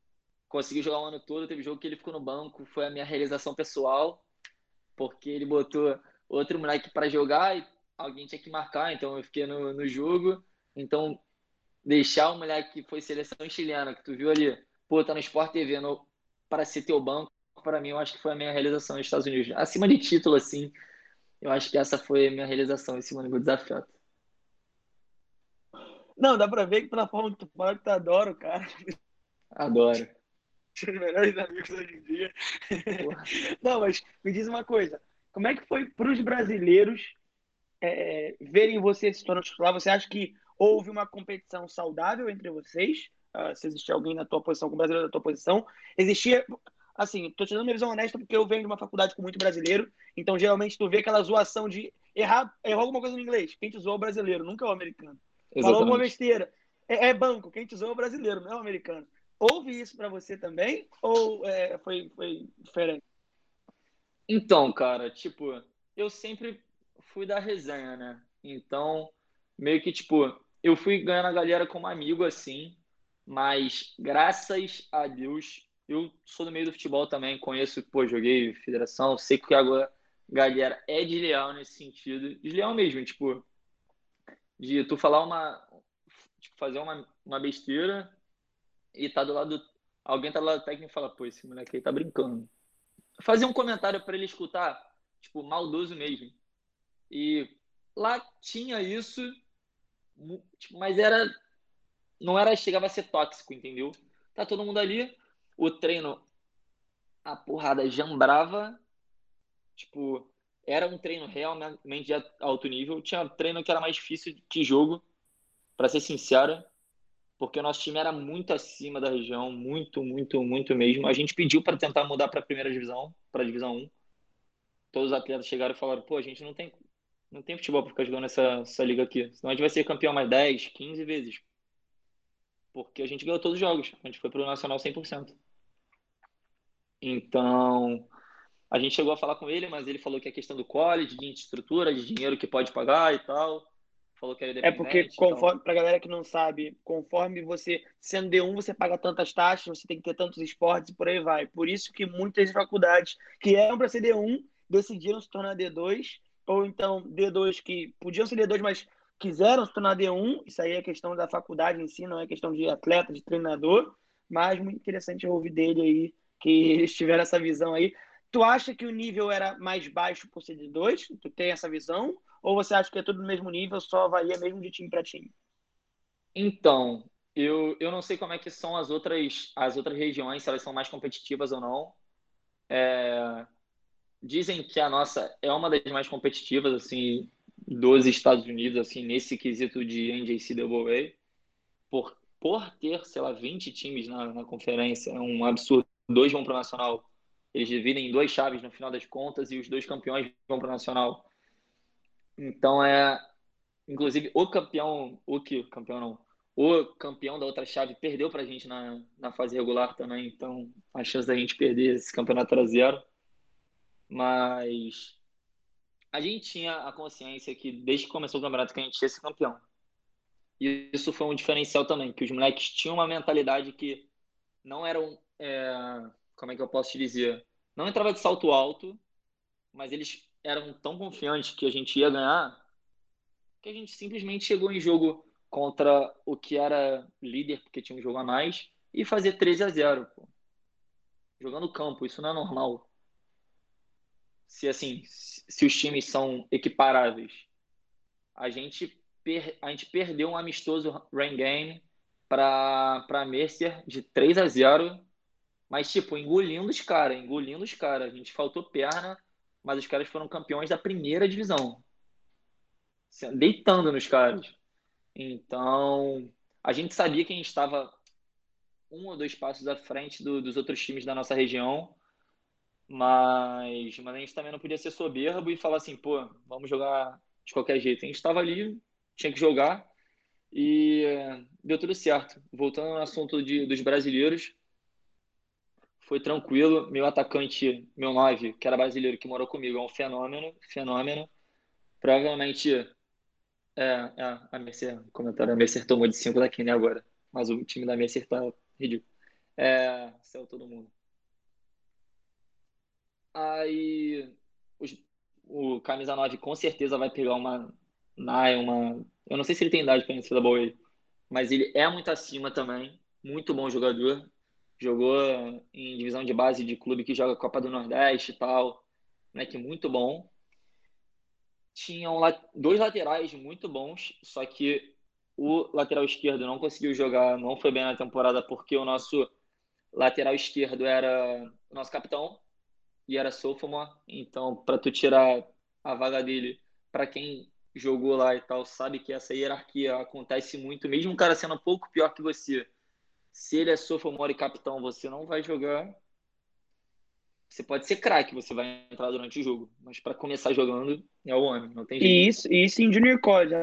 consegui jogar o ano todo. Teve jogo que ele ficou no banco, foi a minha realização pessoal, porque ele botou outro moleque para jogar e alguém tinha que marcar, então eu fiquei no, no jogo. Então, deixar o moleque que foi seleção chilena, que tu viu ali, pô, tá no Sport TV para ser teu banco, para mim, eu acho que foi a minha realização nos Estados Unidos. Acima de título, assim, eu acho que essa foi a minha realização em cima do desafio. Não, dá pra ver que pela forma que tu fala que tu adora o cara. Adoro. Os melhores amigos hoje em dia. Porra. Não, mas me diz uma coisa. Como é que foi para os brasileiros é, verem você se tornando titular? Você acha que houve uma competição saudável entre vocês? Uh, se existia alguém na tua posição com brasileiro na tua posição? Existia assim, tô te dando minha visão honesta porque eu venho de uma faculdade com muito brasileiro, então geralmente tu vê aquela zoação de errar, errou alguma coisa no inglês, quem te zoou é o brasileiro, nunca é o americano. Exatamente. Falou uma besteira, é, é, banco, quem te zoou é o brasileiro, não é o americano. Houve isso para você também ou é, foi, foi diferente? Então, cara, tipo, eu sempre fui da resenha, né? Então, meio que, tipo, eu fui ganhando a galera como amigo, assim, mas graças a Deus eu sou do meio do futebol também, conheço, pô, joguei federação, sei que agora galera é desleal nesse sentido, desleal mesmo, tipo, de tu falar uma, tipo, fazer uma, uma besteira e tá do lado, alguém tá do lado do técnico e fala, pô, esse moleque aí tá brincando. Fazer um comentário para ele escutar, tipo, maldoso mesmo. E lá tinha isso, tipo, mas era, não era, chegava a ser tóxico, entendeu? Tá todo mundo ali, o treino, a porrada jambrava. Tipo, era um treino realmente de alto nível. Tinha treino que era mais difícil que jogo, para ser sincero, porque o nosso time era muito acima da região, muito, muito, muito mesmo. A gente pediu para tentar mudar para a primeira divisão, para a divisão 1. Todos os atletas chegaram e falaram: pô, a gente não tem, não tem futebol para ficar jogando essa, essa liga aqui. Senão a gente vai ser campeão mais 10, 15 vezes. Porque a gente ganhou todos os jogos. A gente foi pro Nacional 100%. Então, a gente chegou a falar com ele, mas ele falou que a é questão do college, de estrutura, de dinheiro que pode pagar e tal. Falou que É porque, conforme, então... pra galera que não sabe, conforme você, sendo D1, você paga tantas taxas, você tem que ter tantos esportes e por aí vai. Por isso que muitas faculdades que eram para ser D1 decidiram se tornar D2, ou então D2 que podiam ser D2, mas quiseram se tornar D1, isso aí é questão da faculdade em si, não é questão de atleta, de treinador, mas muito interessante ouvir dele aí, que eles tiveram essa visão aí. Tu acha que o nível era mais baixo por ser D2? Tu tem essa visão? Ou você acha que é tudo no mesmo nível, só varia mesmo de time para time? Então, eu, eu não sei como é que são as outras, as outras regiões, se elas são mais competitivas ou não. É, dizem que a nossa é uma das mais competitivas, assim, dos Estados Unidos, assim, nesse quesito de NJCAA, por, por ter, sei lá, 20 times na, na conferência, é um absurdo. Dois vão para o Nacional. Eles dividem em duas chaves no final das contas e os dois campeões vão para o Nacional. Então é. Inclusive, o campeão. O que? Campeão não. O campeão da outra chave perdeu para a gente na, na fase regular também. Então a chance da gente perder esse campeonato era zero. Mas a gente tinha a consciência que desde que começou o campeonato que a gente ia ser campeão. E isso foi um diferencial também, que os moleques tinham uma mentalidade que não eram, é, como é que eu posso te dizer, não entrava de salto alto, mas eles eram tão confiantes que a gente ia ganhar, que a gente simplesmente chegou em jogo contra o que era líder, porque tinha um jogo a mais, e fazer 13 a 0, pô. Jogando campo, isso não é normal se assim, se os times são equiparáveis. A gente, per, a gente perdeu um amistoso rain game para Mercer de 3 a 0, mas tipo, engolindo os caras, engolindo os caras. A gente faltou perna, mas os caras foram campeões da primeira divisão. Deitando nos caras. Então, a gente sabia que a gente estava um ou dois passos à frente do, dos outros times da nossa região, mas, mas a gente também não podia ser soberbo e falar assim, pô, vamos jogar de qualquer jeito. A gente estava ali, tinha que jogar e deu tudo certo. Voltando ao assunto de, dos brasileiros, foi tranquilo. Meu atacante, meu nove, que era brasileiro, que morou comigo, é um fenômeno, fenômeno. Provavelmente, é, é a Mercer, comentário, a Mercer tomou de 5 daqui, né, agora. Mas o time da Mercer tá ridículo. É, todo mundo. Aí os, o camisa 9 com certeza vai pegar uma Nai, uma. Eu não sei se ele tem idade para da NCAA, mas ele é muito acima também. Muito bom jogador. Jogou em divisão de base de clube que joga Copa do Nordeste e tal. Né, que muito bom. Tinham dois laterais muito bons, só que o lateral esquerdo não conseguiu jogar, não foi bem na temporada porque o nosso lateral esquerdo era o nosso capitão, e era sophomore, então para tu tirar a vaga dele, para quem jogou lá e tal, sabe que essa hierarquia acontece muito, mesmo o cara sendo um pouco pior que você. Se ele é sophomore e capitão, você não vai jogar. Você pode ser craque, você vai entrar durante o jogo, mas para começar jogando é o homem, não tem jeito. E isso, isso em Junior College,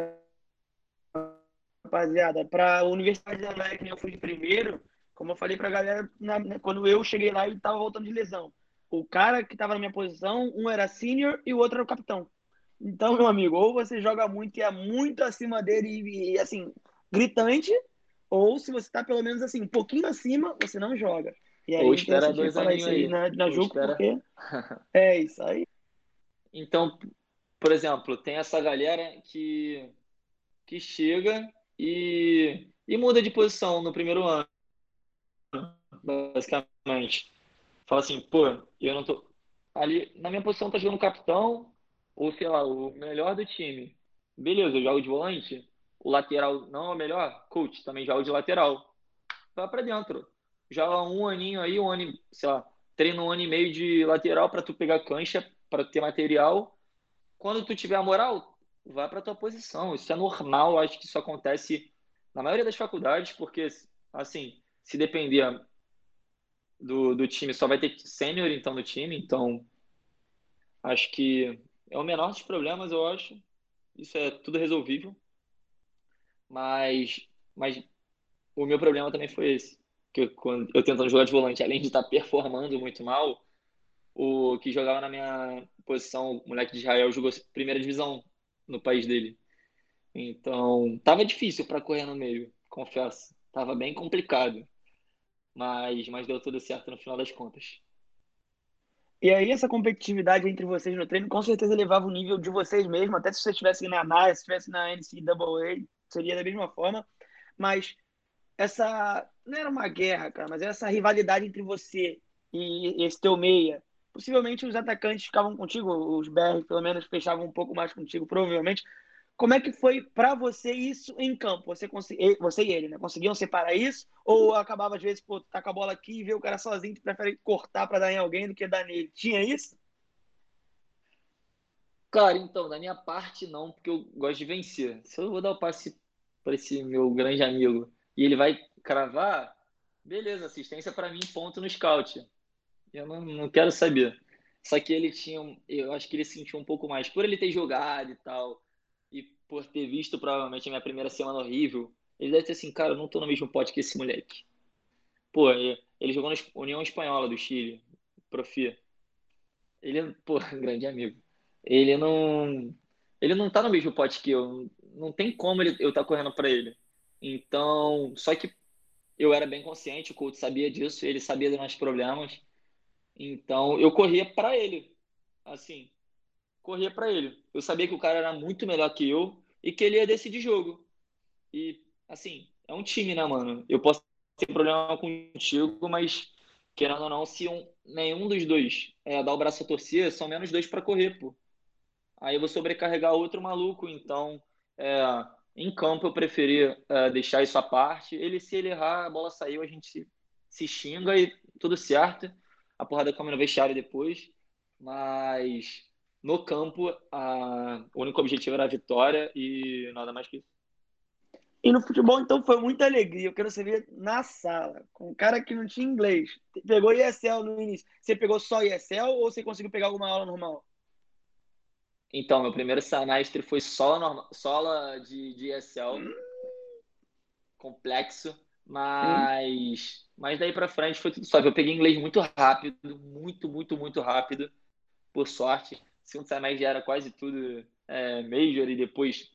rapaziada, para a Universidade da América, eu fui de primeiro, como eu falei para a galera, na, quando eu cheguei lá, ele estava voltando de lesão o cara que estava na minha posição, um era senior e o outro era o capitão. Então, meu amigo, ou você joga muito e é muito acima dele e, e assim, gritante, ou se você está pelo menos assim, um pouquinho acima, você não joga. E aí, ou espera dois anos aí, aí na, na Juco, espera... porque é isso aí. Então, por exemplo, tem essa galera que, que chega e, e muda de posição no primeiro ano, basicamente fala assim, pô, eu não tô. Ali, na minha posição, tá jogando capitão, ou sei lá, o melhor do time. Beleza, eu jogo de volante, o lateral não é o melhor, coach, também joga de lateral. Vai pra dentro. Joga um aninho aí, um ano, sei lá, treina um ano e meio de lateral para tu pegar cancha, para ter material. Quando tu tiver a moral, vai para tua posição. Isso é normal, acho que isso acontece na maioria das faculdades, porque, assim, se depender do, do time só vai ter sênior então no time, então acho que é o menor dos problemas, eu acho. Isso é tudo resolvível. Mas, mas o meu problema também foi esse. Que eu, quando eu tentando jogar de volante, além de estar performando muito mal, o que jogava na minha posição, o moleque de Israel, jogou primeira divisão no país dele. Então, tava difícil para correr no meio, confesso. Tava bem complicado mas, mas deu tudo certo no final das contas. E aí, essa competitividade entre vocês no treino com certeza elevava o nível de vocês mesmo, até se você estivesse na NAIA, se estivesse na NCAA, seria da mesma forma. Mas essa não era uma guerra, cara, mas essa rivalidade entre você e esse teu meia. Possivelmente os atacantes ficavam contigo, os BR pelo menos fechavam um pouco mais contigo, provavelmente. Como é que foi para você isso em campo? Você, você e ele, né? Conseguiam separar isso? Ou acabava, às vezes, pô, tá com a bola aqui e vê o cara sozinho, tu prefere cortar para dar em alguém do que dar nele? Tinha isso? Cara, então, da minha parte, não, porque eu gosto de vencer. Se eu vou dar o passe para esse meu grande amigo e ele vai cravar, beleza, assistência para mim, ponto no scout. Eu não, não quero saber. Só que ele tinha, eu acho que ele sentiu um pouco mais, por ele ter jogado e tal por ter visto provavelmente a minha primeira semana horrível, ele deve ter assim, cara, eu não tô no mesmo pote que esse moleque. Pô, ele jogou na União Espanhola do Chile, profi. Ele, pô, grande amigo. Ele não ele não tá no mesmo pote que eu. Não tem como ele, eu estar tá correndo para ele. Então, só que eu era bem consciente, o coach sabia disso, ele sabia dos nossos problemas. Então, eu corria para ele. Assim, corria para ele. Eu sabia que o cara era muito melhor que eu e que ele ia decidir jogo. E, assim, é um time, né, mano? Eu posso ter problema contigo, mas querendo ou não, se um, nenhum dos dois é, dá o braço a torcer, são menos dois para correr, pô. Aí eu vou sobrecarregar outro maluco. Então, é, em campo eu preferi é, deixar isso à parte. Ele, se ele errar, a bola saiu, a gente se, se xinga e tudo certo. A porrada come no vestiário depois. Mas no campo, a, o único objetivo era a vitória e nada mais que isso. E no futebol, então, foi muita alegria. Eu quero saber na sala, com um cara que não tinha inglês. Pegou ESL no início. Você pegou só ESL ou você conseguiu pegar alguma aula normal? Então, meu primeiro semestre foi só, normal, só de, de ESL. Hum. Complexo. Mas, hum. mas daí pra frente foi tudo suave. Eu peguei inglês muito rápido. Muito, muito, muito rápido. Por sorte. Segundo semestre já era quase tudo é, major e depois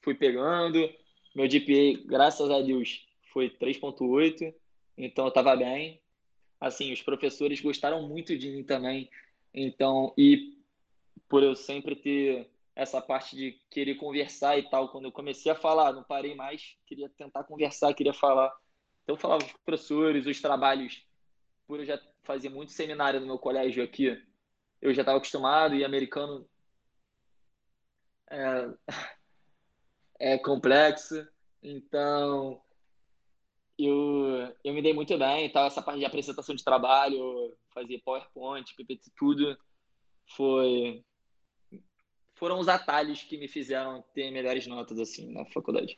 fui pegando meu GPA, graças a Deus, foi 3.8, então eu estava bem. Assim, os professores gostaram muito de mim também. Então, e por eu sempre ter essa parte de querer conversar e tal, quando eu comecei a falar, não parei mais, queria tentar conversar, queria falar. Então, eu falava os professores, os trabalhos, por eu já fazer muito seminário no meu colégio aqui, eu já estava acostumado e americano é, é complexo. Então, eu, eu me dei muito bem. Então, essa parte de apresentação de trabalho, fazer PowerPoint, PPT, tudo, foi foram os atalhos que me fizeram ter melhores notas assim na faculdade.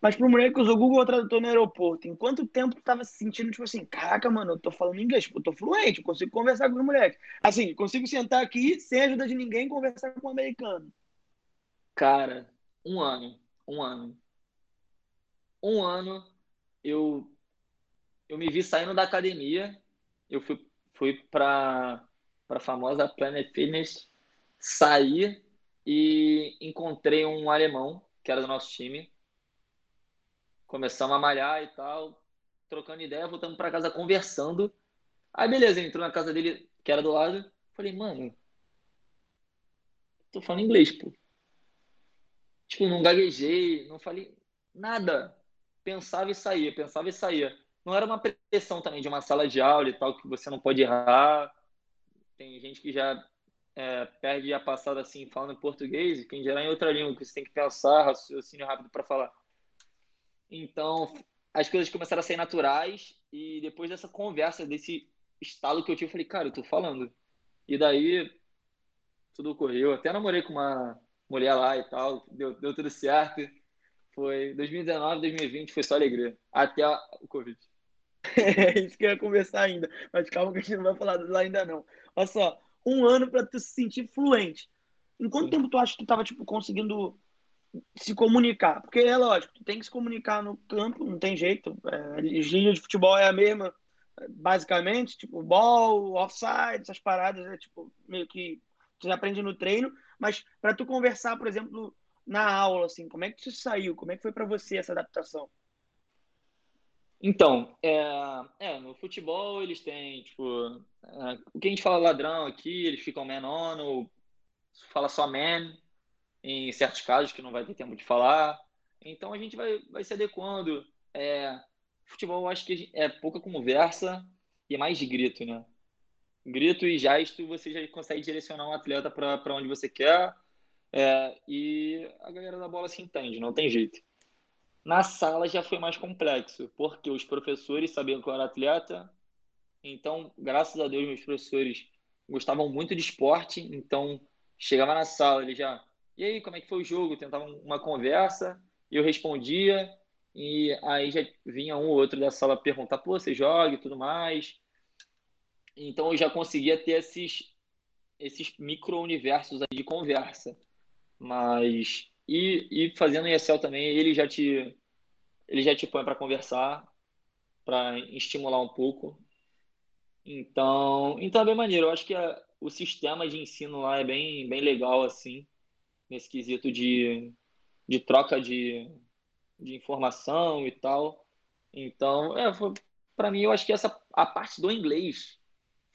Mas pro moleque que usou Google Tradutor no aeroporto, em quanto tempo tu tava se sentindo, tipo assim, caraca, mano, eu tô falando inglês, tipo, eu tô fluente, eu consigo conversar com o moleque. Assim, consigo sentar aqui sem ajuda de ninguém conversar com um americano. Cara, um ano um ano. Um ano eu eu me vi saindo da academia, eu fui fui para para a famosa Planet Fitness, saí e encontrei um alemão que era do nosso time. Começamos a malhar e tal, trocando ideia, voltando para casa conversando. Aí beleza, entrou na casa dele, que era do lado. Falei, mano, tô falando inglês, pô. Tipo, não gaguejei, não falei nada. Pensava e saía, pensava e saía. Não era uma pressão também de uma sala de aula e tal, que você não pode errar. Tem gente que já é, perde a passada assim, falando em português, e quem gerar em outra língua, que você tem que pensar, raciocínio rápido para falar. Então, as coisas começaram a ser naturais, e depois dessa conversa, desse estalo que eu tive, eu falei, cara, eu tô falando. E daí, tudo ocorreu. Até namorei com uma mulher lá e tal, deu, deu tudo certo. Foi 2019, 2020, foi só alegria. Até o Covid. É isso que eu ia conversar ainda. Mas calma que a gente não vai falar lá ainda não. Olha só, um ano para tu se sentir fluente. Em quanto Sim. tempo tu acha que tu tava, tipo, conseguindo se comunicar? Porque é lógico, tu tem que se comunicar no campo, não tem jeito. É, a liga de futebol é a mesma, basicamente, tipo, ball, offside, essas paradas, é tipo, meio que tu aprende no treino, mas para tu conversar, por exemplo, na aula, assim, como é que isso saiu? Como é que foi para você essa adaptação? Então, é, é, no futebol eles têm, tipo, é, o que a gente fala ladrão aqui, eles ficam man on, ou fala só man, em certos casos que não vai ter tempo de falar. Então a gente vai, vai se adequando. É, futebol eu acho que é pouca conversa e é mais grito, né? grito e gesto, você já consegue direcionar um atleta para onde você quer. É, e a galera da bola se entende, não tem jeito. Na sala já foi mais complexo, porque os professores sabiam que eu era atleta, então, graças a Deus, meus professores gostavam muito de esporte, então chegava na sala, ele já, e aí, como é que foi o jogo? Tentavam uma conversa, eu respondia, e aí já vinha um ou outro da sala perguntar, pô, você joga e tudo mais. Então eu já conseguia ter esses, esses micro-universos de conversa. Mas. E, e fazendo ESL também, ele já te, ele já te põe para conversar, para estimular um pouco. Então, então é bem maneiro. Eu acho que a, o sistema de ensino lá é bem, bem legal, assim, nesse quesito de, de troca de, de informação e tal. Então, é, para mim, eu acho que essa a parte do inglês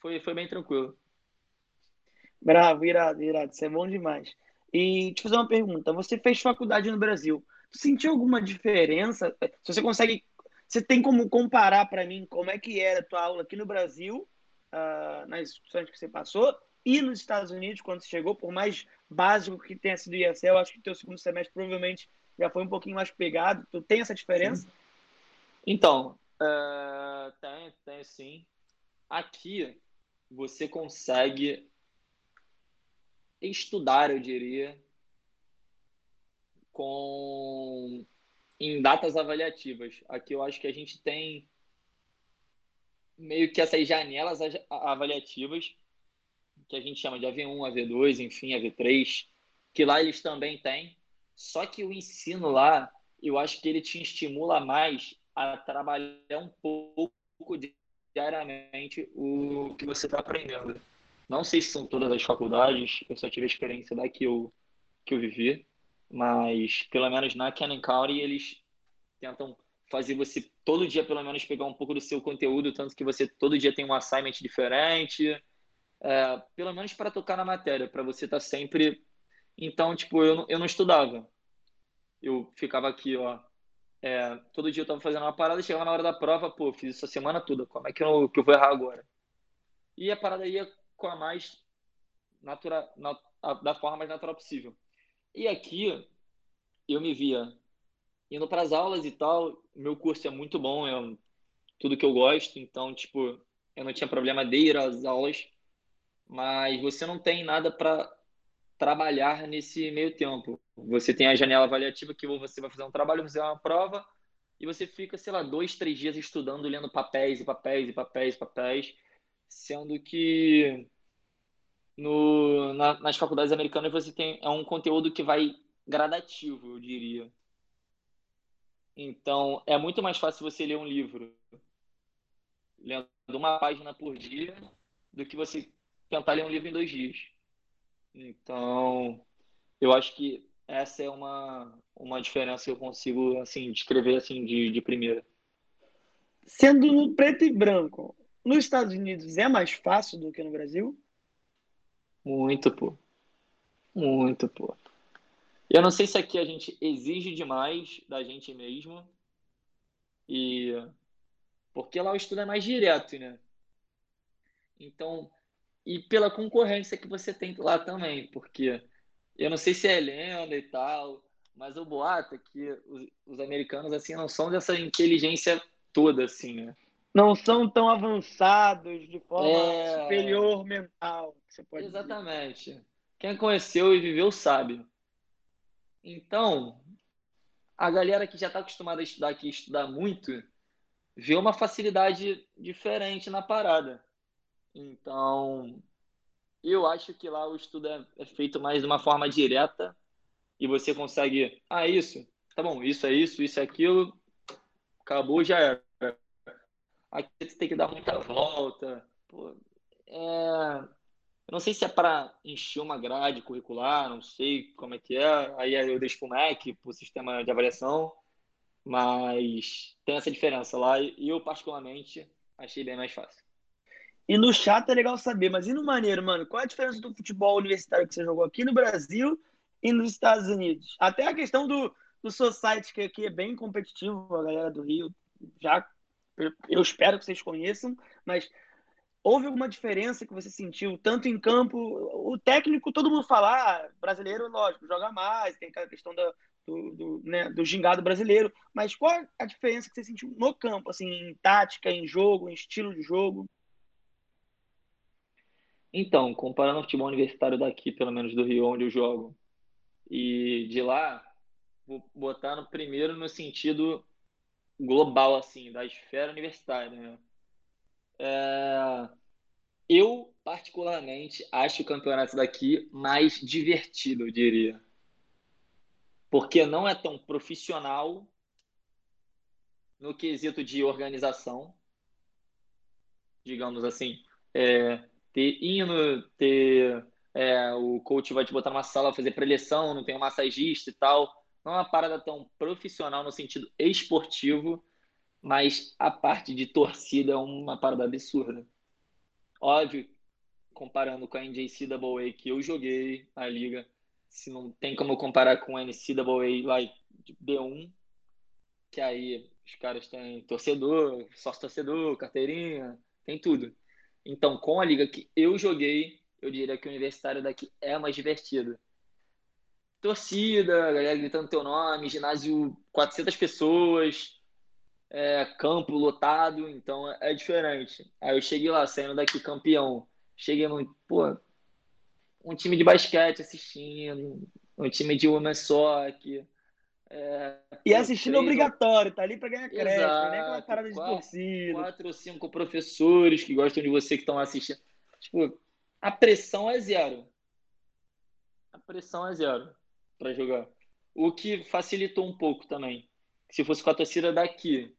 foi, foi bem tranquilo. Bravo, irado, irado. Isso é bom demais. E te fazer uma pergunta. Você fez faculdade no Brasil. Sentiu alguma diferença? Se você consegue você tem como comparar para mim como é que era a tua aula aqui no Brasil, uh, nas instituições que você passou, e nos Estados Unidos, quando você chegou, por mais básico que tenha sido o ISL, acho que teu segundo semestre provavelmente já foi um pouquinho mais pegado. Tu tem essa diferença? Sim. Então, uh, tem, tem sim. Aqui você consegue estudar, eu diria, com em datas avaliativas. Aqui eu acho que a gente tem meio que essas janelas avaliativas que a gente chama de AV1, AV2, enfim, AV3, que lá eles também têm. Só que o ensino lá, eu acho que ele te estimula mais a trabalhar um pouco diariamente o que você está aprendendo. Não sei se são todas as faculdades, eu só tive a experiência da que eu, que eu vivi, mas pelo menos na Canon County eles tentam fazer você todo dia pelo menos pegar um pouco do seu conteúdo, tanto que você todo dia tem um assignment diferente, é, pelo menos para tocar na matéria, para você estar tá sempre. Então, tipo, eu, eu não estudava. Eu ficava aqui, ó, é, todo dia eu tava fazendo uma parada, chegava na hora da prova, pô, fiz isso a semana toda, como é que eu, que eu vou errar agora? E a parada ia com a mais natural, na, a, da forma mais natural possível. E aqui eu me via indo para as aulas e tal, meu curso é muito bom, é tudo que eu gosto, então, tipo, eu não tinha problema de ir às aulas, mas você não tem nada para trabalhar nesse meio tempo. Você tem a janela avaliativa que você vai fazer um trabalho, fazer uma prova, e você fica, sei lá, dois, três dias estudando, lendo papéis e papéis e papéis e papéis, sendo que no, na, nas faculdades americanas você tem é um conteúdo que vai gradativo, eu diria. Então, é muito mais fácil você ler um livro lendo uma página por dia do que você tentar ler um livro em dois dias. Então, eu acho que essa é uma, uma diferença que eu consigo assim descrever assim de, de primeira. Sendo no preto e branco, nos Estados Unidos é mais fácil do que no Brasil? Muito, pô. Muito, pô. Eu não sei se aqui a gente exige demais da gente mesmo. E porque lá o estudo é mais direto, né? Então, e pela concorrência que você tem lá também, porque eu não sei se é lenda e tal, mas o boato é que os, os americanos assim não são dessa inteligência toda assim, né? Não são tão avançados de forma é... superior mental, você pode Exatamente. Dizer. Quem conheceu e viveu sabe. Então, a galera que já está acostumada a estudar aqui, estudar muito, vê uma facilidade diferente na parada. Então, eu acho que lá o estudo é, é feito mais de uma forma direta e você consegue, ah, isso, tá bom, isso é isso, isso é aquilo, acabou, já era. Aqui você tem que dar muita volta. Pô, é, eu não sei se é para encher uma grade curricular, não sei como é que é. Aí eu deixo para o MEC, para o sistema de avaliação, mas tem essa diferença lá e eu, particularmente, achei bem mais fácil. E no chat é legal saber, mas e no maneiro, mano? Qual é a diferença do futebol universitário que você jogou aqui no Brasil e nos Estados Unidos? Até a questão do, do Society, que aqui é bem competitivo, a galera do Rio já eu espero que vocês conheçam, mas Houve alguma diferença que você sentiu, tanto em campo? O técnico, todo mundo fala, ah, brasileiro, lógico, joga mais, tem aquela questão da, do, do, né, do gingado brasileiro, mas qual a diferença que você sentiu no campo, assim, em tática, em jogo, em estilo de jogo? Então, comparando o futebol universitário daqui, pelo menos do Rio, onde eu jogo, e de lá, vou botar no primeiro no sentido global, assim, da esfera universitária, né? É... Eu, particularmente, acho o campeonato daqui mais divertido, eu diria. Porque não é tão profissional no quesito de organização, digamos assim. É, ter hino, ter é, o coach vai te botar numa sala fazer preleção, não tem um massagista e tal. Não é uma parada tão profissional no sentido esportivo mas a parte de torcida é uma parada absurda. Óbvio, comparando com a NJCAA que eu joguei a liga, se não tem como comparar com a NCAA lá de B1, que aí Os caras têm torcedor, sócio torcedor, carteirinha, tem tudo. Então, com a liga que eu joguei, eu diria que o universitário daqui é mais divertido. Torcida, galera gritando teu nome, ginásio 400 pessoas, é, campo lotado, então é diferente. Aí eu cheguei lá, saindo daqui campeão. Cheguei no, pô, um time de basquete assistindo, um time de women's soccer, é, e assistindo três, obrigatório, tá ali para ganhar crédito, Exato, nem aquela parada de quatro, torcida. Quatro ou cinco professores que gostam de você que estão assistindo. Tipo, a pressão é zero. A pressão é zero para jogar. O que facilitou um pouco também. Se fosse com a torcida daqui,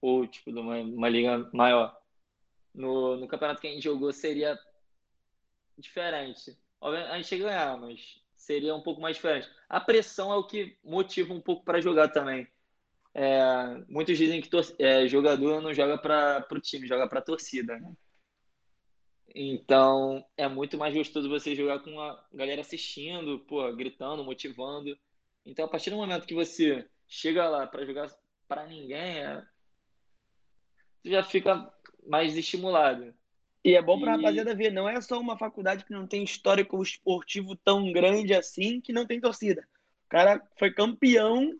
ou tipo, de uma, uma liga maior, no, no campeonato que a gente jogou seria diferente. A gente ia ganhar, mas seria um pouco mais diferente. A pressão é o que motiva um pouco para jogar também. É, muitos dizem que é, jogador não joga para o time, joga para a torcida. Né? Então é muito mais gostoso você jogar com a galera assistindo, pô, gritando, motivando. Então a partir do momento que você chega lá para jogar para ninguém, é... você já fica mais estimulado. E é bom para a e... rapaziada ver, não é só uma faculdade que não tem histórico esportivo tão grande assim que não tem torcida. O cara foi campeão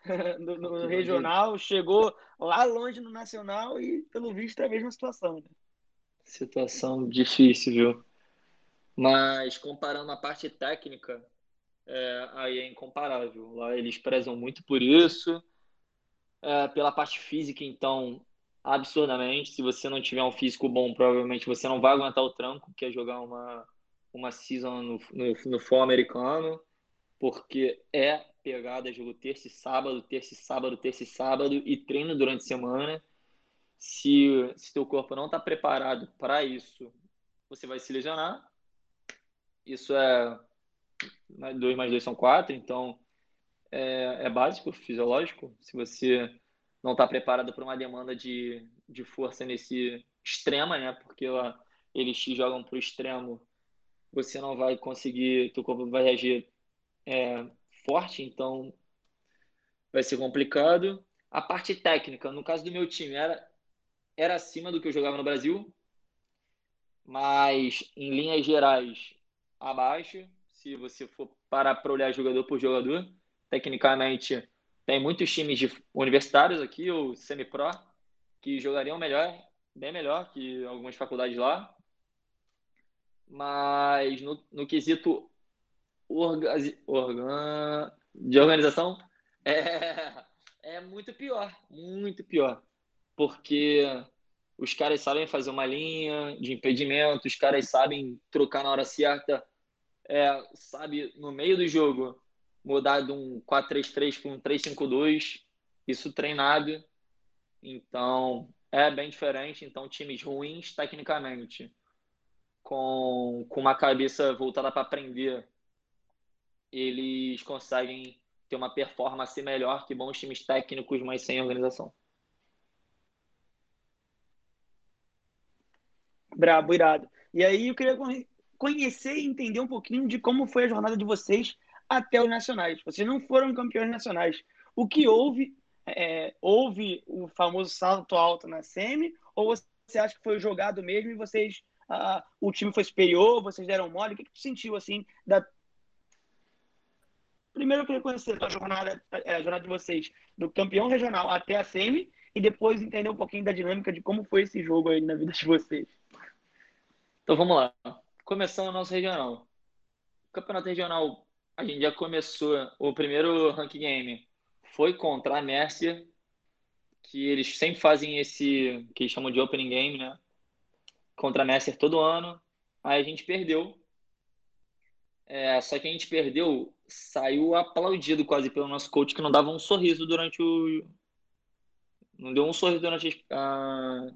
no, no regional, chegou lá longe no nacional e, pelo visto, é a mesma situação. Né? Situação difícil, viu? Mas comparando a parte técnica, é, aí é incomparável. Lá eles prezam muito por isso. É, pela parte física, então, absurdamente. Se você não tiver um físico bom, provavelmente você não vai aguentar o tranco, que é jogar uma, uma season no, no, no futebol americano, porque é pegada, jogo terça e sábado, terça e sábado, terça e sábado, e treino durante a semana. Se, se teu corpo não está preparado para isso, você vai se lesionar. Isso é 2 mais 2 são 4, então é, é básico, fisiológico. Se você não está preparado para uma demanda de, de força nesse extrema, né? Porque lá, eles te jogam para o extremo, você não vai conseguir, teu corpo vai reagir é, forte, então vai ser complicado. A parte técnica, no caso do meu time, era, era acima do que eu jogava no Brasil, mas em linhas gerais, abaixo. Se você for parar para olhar jogador por jogador, tecnicamente tem muitos times de universitários aqui, ou semi-pro, que jogariam melhor, bem melhor que algumas faculdades lá. Mas no, no quesito orga, organ, de organização, é, é muito pior, muito pior. Porque os caras sabem fazer uma linha de impedimento, os caras sabem trocar na hora certa, é, sabe, no meio do jogo, mudar de um 4-3-3 para um 3-5-2, isso treinado. Então, é bem diferente. Então, times ruins tecnicamente, com, com uma cabeça voltada para aprender, eles conseguem ter uma performance melhor que bons times técnicos, mas sem organização. Brabo, irado. E aí eu queria conhecer e entender um pouquinho de como foi a jornada de vocês até os nacionais. Vocês não foram campeões nacionais. O que houve? É, houve o famoso salto alto na semi? Ou você acha que foi jogado mesmo e vocês ah, o time foi superior, vocês deram mole? O que, que tu sentiu assim da Primeiro eu queria conhecer a jornada, a jornada de vocês do campeão regional até a semi e depois entender um pouquinho da dinâmica de como foi esse jogo aí na vida de vocês. Então vamos lá. Começando o nosso regional. O campeonato regional a gente já começou o primeiro rank game foi contra a Mercer, que eles sempre fazem esse que eles chamam de opening game, né? Contra a Mercer todo ano. Aí a gente perdeu. É, só que a gente perdeu, saiu aplaudido quase pelo nosso coach que não dava um sorriso durante o não deu um sorriso durante a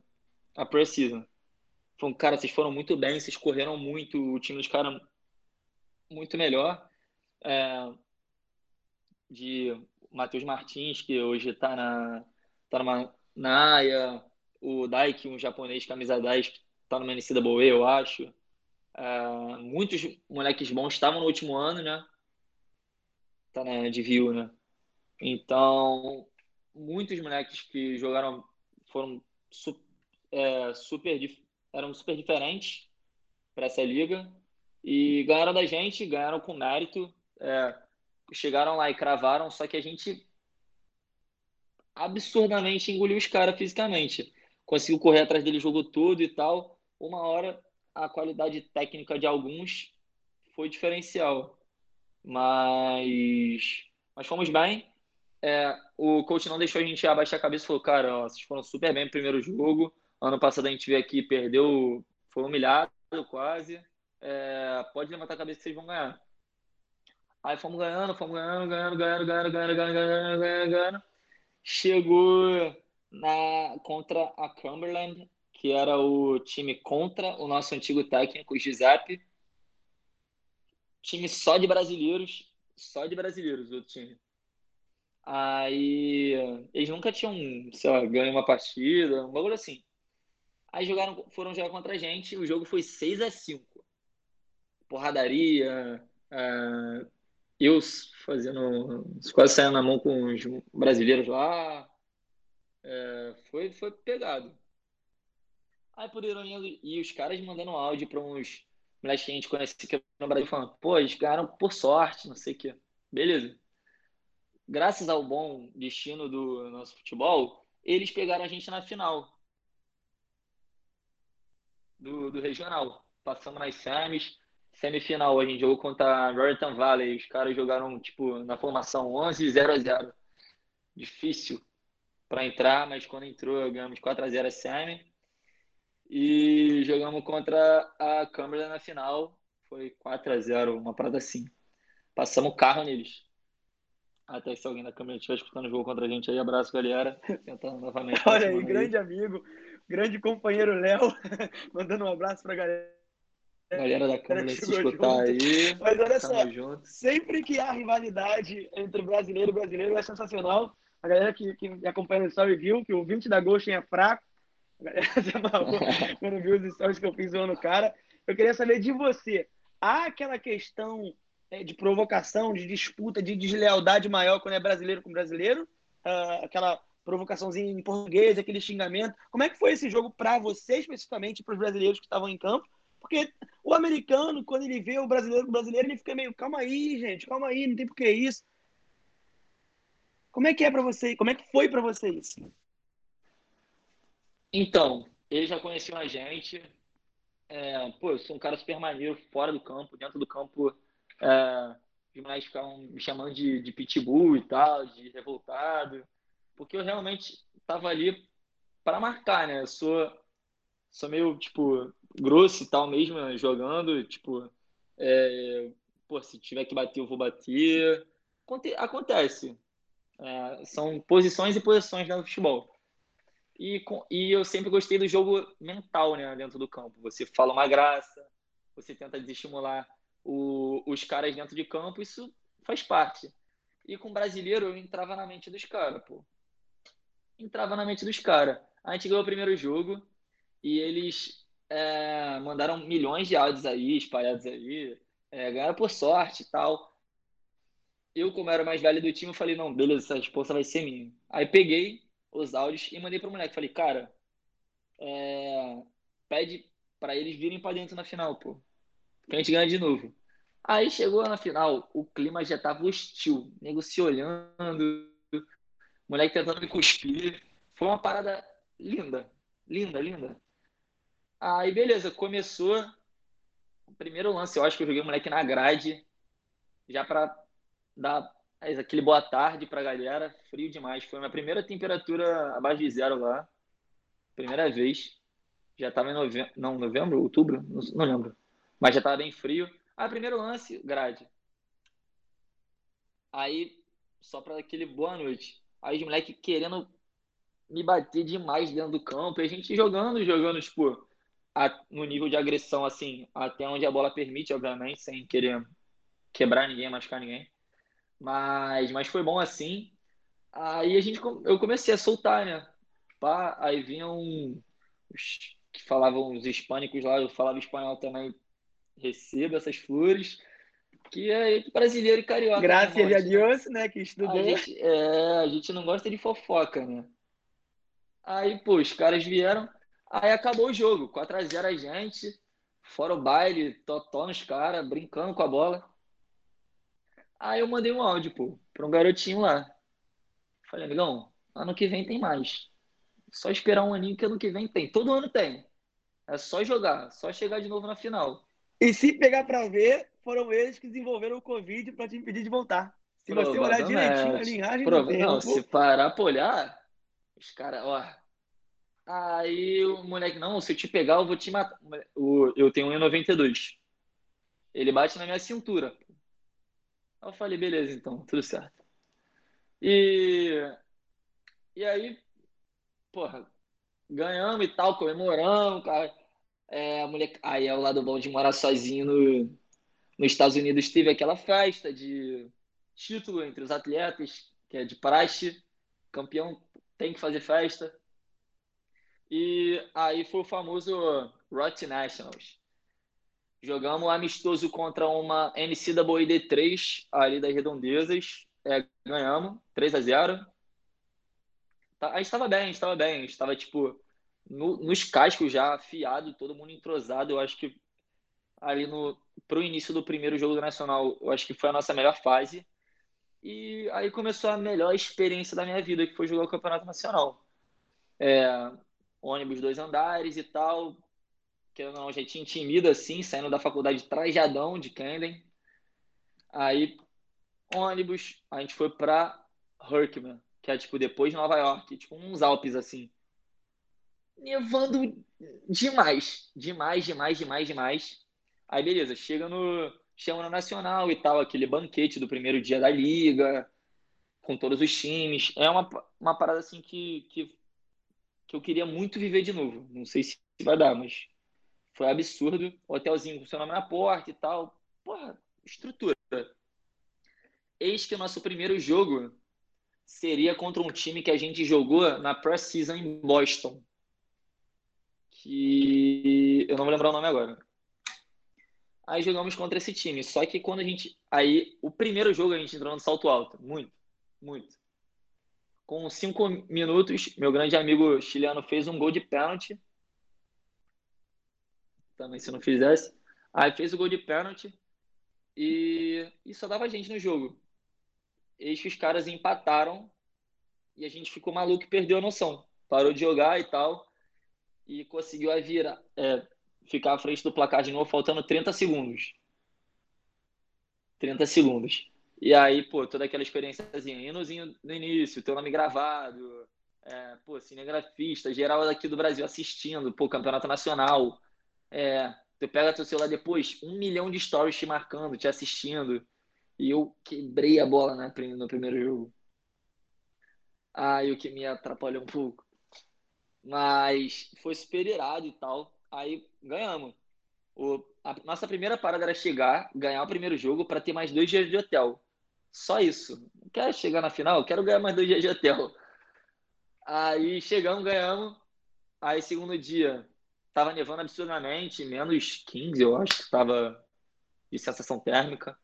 a pre-season. Falou, cara, vocês foram muito bem, vocês correram muito, o time dos caras muito melhor é, de Matheus Martins, que hoje está na, tá numa, na AIA, o Daiki, um japonês camisa 10, que está numa NCAA, eu acho. É, muitos moleques bons estavam no último ano, né? Tá na de view, né? Então, muitos moleques que jogaram foram su, é, super eram super diferentes para essa liga e ganharam da gente, ganharam com mérito, é, chegaram lá e cravaram, só que a gente absurdamente engoliu os caras fisicamente. Conseguiu correr atrás dele o jogo todo e tal. Uma hora a qualidade técnica de alguns foi diferencial. Mas, mas fomos bem. É, o coach não deixou a gente abaixar a cabeça e falou: Cara, ó, vocês foram super bem no primeiro jogo. Ano passado a gente veio aqui, perdeu, foi humilhado quase. É, pode levantar a cabeça que vocês vão ganhar. Aí fomos ganhando, fomos ganhando, ganhando, ganhando, ganhando, ganhando, ganhando, ganhando, ganhando, ganhando. Chegou na, contra a Cumberland, que era o time contra o nosso antigo técnico, o Giuseppe. Time só de brasileiros, só de brasileiros, o time. Aí eles nunca tinham, sei lá, ganho uma partida, um bagulho assim. Aí jogaram, foram jogar contra a gente, o jogo foi 6 a 5 Porradaria, uh, eu fazendo, quase saindo na mão com os brasileiros lá. É, foi, foi pegado. Aí por ironia, e os caras mandando áudio para uns moleques que a gente conhece aqui no Brasil falando, pô, eles ganharam por sorte, não sei o quê. Beleza graças ao bom destino do nosso futebol, eles pegaram a gente na final do, do regional. Passamos nas semis. Semifinal, a gente jogou contra a Raritan Valley. Os caras jogaram, tipo, na formação 11 0 a 0 Difícil para entrar, mas quando entrou, ganhamos 4 a 0 a semi. E jogamos contra a Câmara na final. Foi 4 a 0 uma parada assim. Passamos o carro neles. Até se alguém da câmera estiver escutando o jogo contra a gente aí, abraço, galera. Tentando novamente. Olha aí, grande amigo, grande companheiro Léo, mandando um abraço pra galera. Galera da câmera se escutar junto. aí. Mas olha só, junto. sempre que há rivalidade entre brasileiro e brasileiro é sensacional. A galera que, que acompanha o story viu que o 20 da Ghost é fraco. A galera se amarrou quando viu os stories que eu fiz zoando o cara. Eu queria saber de você. Há aquela questão é, de provocação, de disputa, de deslealdade maior quando é brasileiro com brasileiro, uh, aquela provocaçãozinha em português, aquele xingamento. Como é que foi esse jogo para você, especificamente, para os brasileiros que estavam em campo? Porque o americano, quando ele vê o brasileiro o brasileiro, ele fica meio, calma aí, gente, calma aí, não tem por que isso. Como é que é para você? Como é que foi para você isso? Então, eles já conheciam a gente. É, pô, eu sou um cara super maneiro fora do campo, dentro do campo é, os ficavam me chamando de, de pitbull e tal, de revoltado, porque eu realmente tava ali para marcar, né? Eu sou, sou meio, tipo, grosso e tal mesmo, jogando, tipo, é, pô, se tiver que bater, eu vou bater. Acontece. É, são posições e posições do futebol. E, e eu sempre gostei do jogo mental, né, dentro do campo. Você fala uma graça, você tenta desestimular o, os caras dentro de campo, isso faz parte. E com brasileiro eu entrava na mente dos caras, pô. Entrava na mente dos caras. A gente ganhou o primeiro jogo e eles é, mandaram milhões de áudios aí, espalhados aí, é, ganharam por sorte e tal. Eu, como era mais velho do time, falei, não, beleza, essa resposta vai ser minha. Aí peguei os áudios e mandei pro moleque. Falei, cara, é, pede para eles virem para dentro na final, pô que a gente ganha de novo. Aí chegou na final, o clima já tava hostil, nego se olhando, moleque tentando me cuspir. Foi uma parada linda, linda, linda. Aí beleza, começou o primeiro lance, eu acho que eu joguei o moleque na grade, já para dar aquele boa tarde pra galera, frio demais. Foi minha primeira temperatura abaixo de zero lá, primeira vez. Já tava em novembro, não, novembro, outubro, não, lembro mas já estava bem frio. Aí, primeiro lance, grade. Aí, só para aquele boa noite. Aí, os moleques querendo me bater demais dentro do campo. E a gente jogando, jogando, tipo, a, no nível de agressão, assim, até onde a bola permite, obviamente, sem querer quebrar ninguém, machucar ninguém. Mas, mas foi bom assim. Aí a gente, eu comecei a soltar, né? Pá, aí vinham os que falavam os hispânicos lá, eu falava espanhol também, receba essas flores. Que é brasileiro e carioca. Graças a Deus, né? Que estudou. A gente, é, a gente não gosta de fofoca, né? Aí, pô, os caras vieram. Aí acabou o jogo. 4x0 a gente. Fora o baile, totó nos caras, brincando com a bola. Aí eu mandei um áudio, pô, pra um garotinho lá. Falei, amigão, ano que vem tem mais. Só esperar um aninho que ano que vem tem. Todo ano tem. É só jogar, só chegar de novo na final. E se pegar para ver, foram eles que desenvolveram o Covid para te impedir de voltar. Se você olhar direitinho a linhagem Prova... tempo... Não, se parar pra olhar, os caras, ó. Aí o moleque, não, se eu te pegar, eu vou te matar. Eu tenho 1,92. Ele bate na minha cintura. Aí eu falei, beleza, então, tudo certo. E, e aí, porra, ganhamos e tal, comemoramos, cara. É, a mulher... Aí é o lado bom de morar sozinho no, nos Estados Unidos. Teve aquela festa de título entre os atletas, que é de praxe. Campeão tem que fazer festa. E aí foi o famoso Rot Nationals. Jogamos amistoso contra uma NCAA D3 ali das Redondezas. É, ganhamos 3 a 0 tá, A gente estava bem, a gente estava bem. A gente estava, tipo, no, nos cascos já afiado, todo mundo entrosado. Eu acho que ali no pro início do primeiro jogo do Nacional, eu acho que foi a nossa melhor fase. E aí começou a melhor experiência da minha vida, que foi jogar o Campeonato Nacional. É, ônibus dois andares e tal, que eu não já tinha intimida assim, saindo da faculdade trajadão de Camden. Aí ônibus, a gente foi para Herkimer, que é tipo depois de Nova York, tipo uns Alpes assim nevando demais, demais, demais, demais, demais. Aí beleza, chega no chama no Nacional e tal, aquele banquete do primeiro dia da liga, com todos os times. É uma, uma parada assim que, que, que eu queria muito viver de novo. Não sei se vai dar, mas foi absurdo. Hotelzinho com seu nome na porta e tal. Porra, estrutura. Eis que o nosso primeiro jogo seria contra um time que a gente jogou na pré-season em Boston que eu não vou lembrar o nome agora. Aí jogamos contra esse time. Só que quando a gente. Aí, o primeiro jogo a gente entrou no salto alto. Muito, muito. Com cinco minutos, meu grande amigo chileno fez um gol de pênalti. Também se não fizesse. Aí fez o gol de pênalti. E, e só dava gente no jogo. Eis que os caras empataram. E a gente ficou maluco e perdeu a noção. Parou de jogar e tal e conseguiu a vira, é, ficar à frente do placar de novo, faltando 30 segundos. 30 segundos. E aí, pô, toda aquela experiênciazinha, hinozinho no início, teu nome gravado, é, pô, cinegrafista, geral daqui do Brasil assistindo, pô, campeonato nacional. É, tu pega teu celular depois, um milhão de stories te marcando, te assistindo. E eu quebrei a bola né, no primeiro jogo. Aí o que me atrapalhou um pouco. Mas foi super irado e tal. Aí ganhamos. O, a nossa primeira parada era chegar, ganhar o primeiro jogo para ter mais dois dias de hotel. Só isso. Não quero chegar na final, quero ganhar mais dois dias de hotel. Aí chegamos, ganhamos. Aí segundo dia, tava nevando absurdamente, menos 15, eu acho que tava de sensação térmica.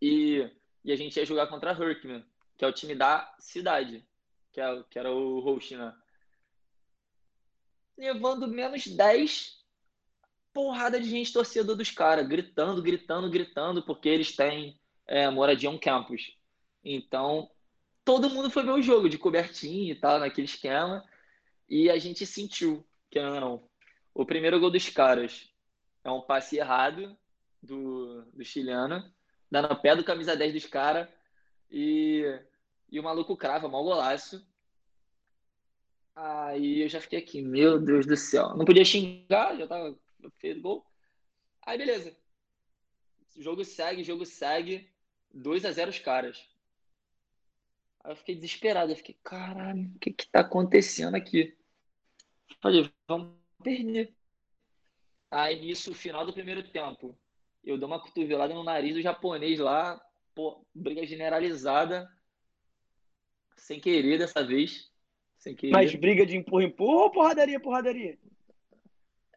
E, e a gente ia jogar contra a Herkman, que é o time da cidade, que, é, que era o host, né? Levando menos 10, porrada de gente torcedor dos caras, gritando, gritando, gritando, porque eles têm é, moradia on campus. Então, todo mundo foi ver o jogo de cobertinho e tal, naquele esquema, e a gente sentiu, que não, o primeiro gol dos caras é um passe errado do, do chileno, dá no pé do camisa 10 dos caras, e, e o maluco crava, mal golaço. Aí eu já fiquei aqui, meu Deus do céu. Não podia xingar, já tava feito gol. Aí beleza. Jogo segue, jogo segue. 2 a 0 os caras. Aí eu fiquei desesperado. Eu fiquei, caralho, o que que tá acontecendo aqui? Falei, vamos perder. Aí nisso, final do primeiro tempo, eu dou uma cotovelada no nariz do japonês lá. Pô, briga generalizada. Sem querer dessa vez. Mas briga de empurra, empurra ou porradaria, porradaria?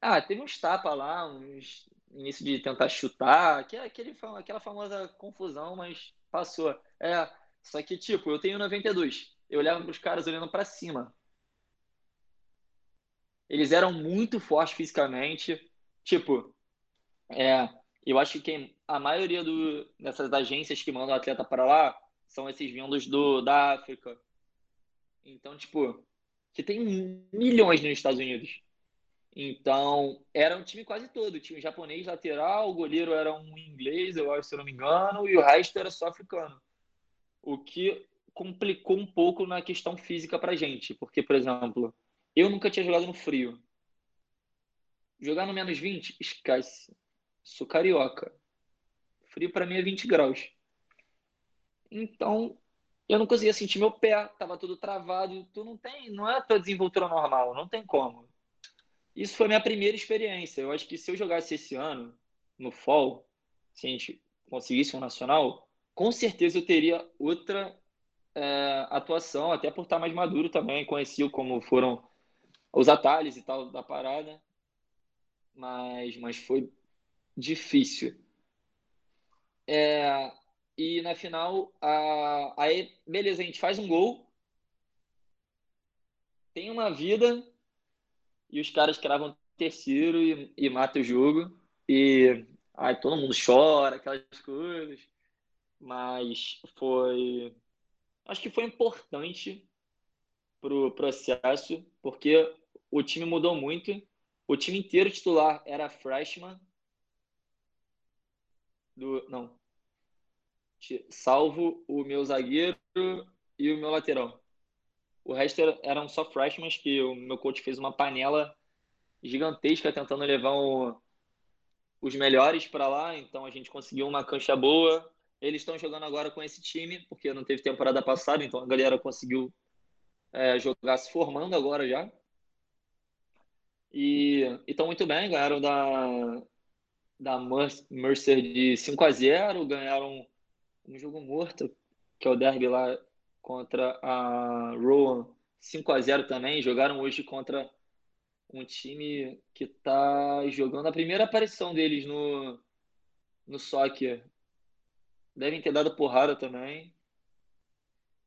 Ah, teve uns tapas lá, uns, início de tentar chutar, que é aquele, aquela famosa confusão, mas passou. É, só que, tipo, eu tenho 92. Eu olhava para os caras olhando para cima. Eles eram muito fortes fisicamente. Tipo, é, eu acho que a maioria do, dessas agências que mandam atleta para lá são esses vindos do, da África. Então, tipo, que tem milhões nos Estados Unidos. Então, era um time quase todo. Tinha um japonês lateral, o goleiro era um inglês, eu acho, se eu não me engano, e o resto era só africano. O que complicou um pouco na questão física pra gente. Porque, por exemplo, eu nunca tinha jogado no frio. Jogar no menos 20, esquece. Sou carioca. Frio para mim é 20 graus. Então, eu não conseguia sentir meu pé, tava tudo travado. Tu não tem, não é a tua desenvoltura normal, não tem como. Isso foi minha primeira experiência. Eu acho que se eu jogasse esse ano, no fall, se a gente conseguisse um nacional, com certeza eu teria outra é, atuação, até por estar mais maduro também, conheci como foram os atalhos e tal da parada, mas, mas foi difícil. É, e na final, a, aí, beleza, a gente faz um gol, tem uma vida, e os caras cravam terceiro e, e matam o jogo. E aí todo mundo chora, aquelas coisas. Mas foi. Acho que foi importante pro processo, porque o time mudou muito. O time inteiro titular era freshman. Do, não. Salvo o meu zagueiro e o meu lateral. O resto eram só freshmen que o meu coach fez uma panela gigantesca tentando levar o, os melhores para lá. Então a gente conseguiu uma cancha boa. Eles estão jogando agora com esse time, porque não teve temporada passada, então a galera conseguiu é, jogar se formando agora já. E estão muito bem, ganharam da, da Mercer de 5 a 0 ganharam um jogo morto, que é o derby lá contra a Rowan 5 a 0 também. Jogaram hoje contra um time que está jogando a primeira aparição deles no, no soccer. Devem ter dado porrada também,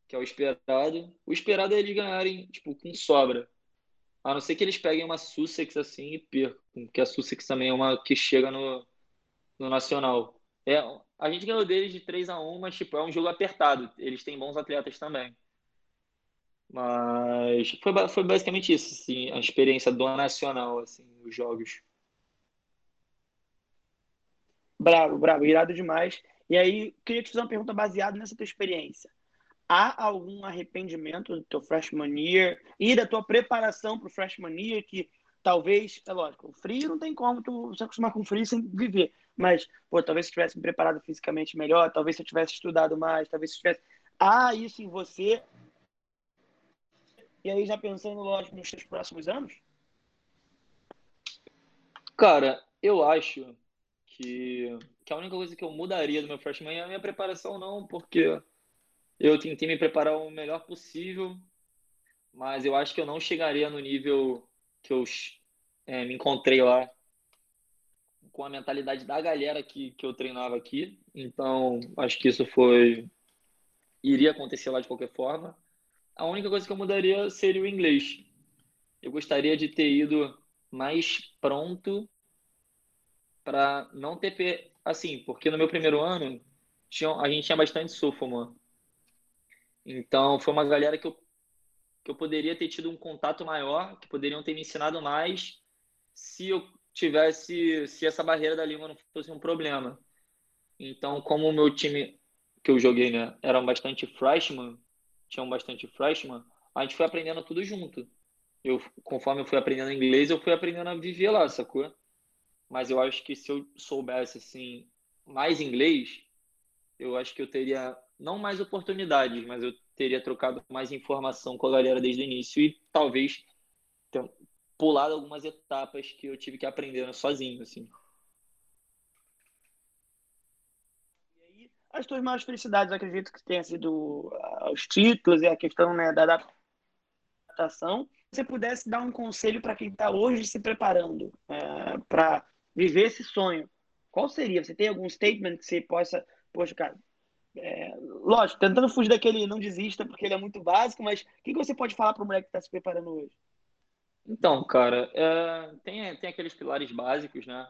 que é o esperado. O esperado é eles ganharem tipo, com sobra. A não ser que eles peguem uma Sussex assim e percam, porque a Sussex também é uma que chega no, no Nacional. É, a gente ganhou deles de 3 a 1 mas tipo, é um jogo apertado. Eles têm bons atletas também. Mas foi, foi basicamente isso, assim, a experiência do Nacional, assim, os jogos. Bravo, bravo, irado demais. E aí, queria te fazer uma pergunta baseada nessa tua experiência. Há algum arrependimento do teu freshman year e da tua preparação para o freshman year que talvez, é lógico, o frio não tem como tu se acostumar com frio sem viver, mas, pô, talvez se tivesse me preparado fisicamente melhor, talvez se eu tivesse estudado mais, talvez se tivesse... Há isso em você e aí, já pensando, lógico, nos seus próximos anos? Cara, eu acho que, que a única coisa que eu mudaria do meu freshman é a minha preparação, não, porque eu tentei me preparar o melhor possível, mas eu acho que eu não chegaria no nível que eu é, me encontrei lá com a mentalidade da galera que, que eu treinava aqui. Então, acho que isso foi. iria acontecer lá de qualquer forma. A única coisa que eu mudaria seria o inglês. Eu gostaria de ter ido mais pronto para não ter assim, porque no meu primeiro ano tinha, a gente tinha bastante sophomore. Então foi uma galera que eu, que eu poderia ter tido um contato maior, que poderiam ter me ensinado mais se eu tivesse, se essa barreira da língua não fosse um problema. Então, como o meu time que eu joguei, né, eram bastante freshman, tinham bastante freshman, a gente foi aprendendo tudo junto. Eu, conforme eu fui aprendendo inglês, eu fui aprendendo a viver lá, sacou? Mas eu acho que se eu soubesse, assim, mais inglês, eu acho que eu teria, não mais oportunidades, mas eu teria trocado mais informação com a galera desde o início e talvez pulado algumas etapas que eu tive que aprender sozinho, assim. as tuas maiores felicidades, acredito que tenha sido uh, os títulos e a questão né, da adaptação. Se você pudesse dar um conselho para quem está hoje se preparando é, para viver esse sonho, qual seria? Você tem algum statement que você possa, poxa, cara, é, lógico, tentando fugir daquele não desista, porque ele é muito básico, mas o que, que você pode falar para o moleque que está se preparando hoje? Então, cara, é, tem, tem aqueles pilares básicos, né?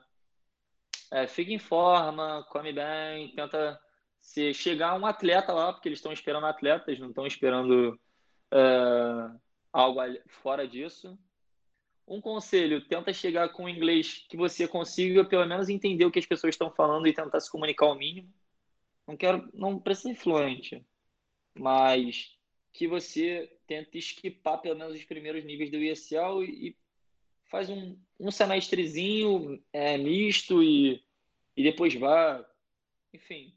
É, fica em forma, come bem, tenta se chegar um atleta lá, porque eles estão esperando atletas, não estão esperando é, algo fora disso. Um conselho, tenta chegar com inglês que você consiga pelo menos entender o que as pessoas estão falando e tentar se comunicar ao mínimo. Não quero, não precisa ser fluente, mas que você tente esquipar pelo menos os primeiros níveis do ESL e faz um, um semestrezinho é, misto e, e depois vá, enfim.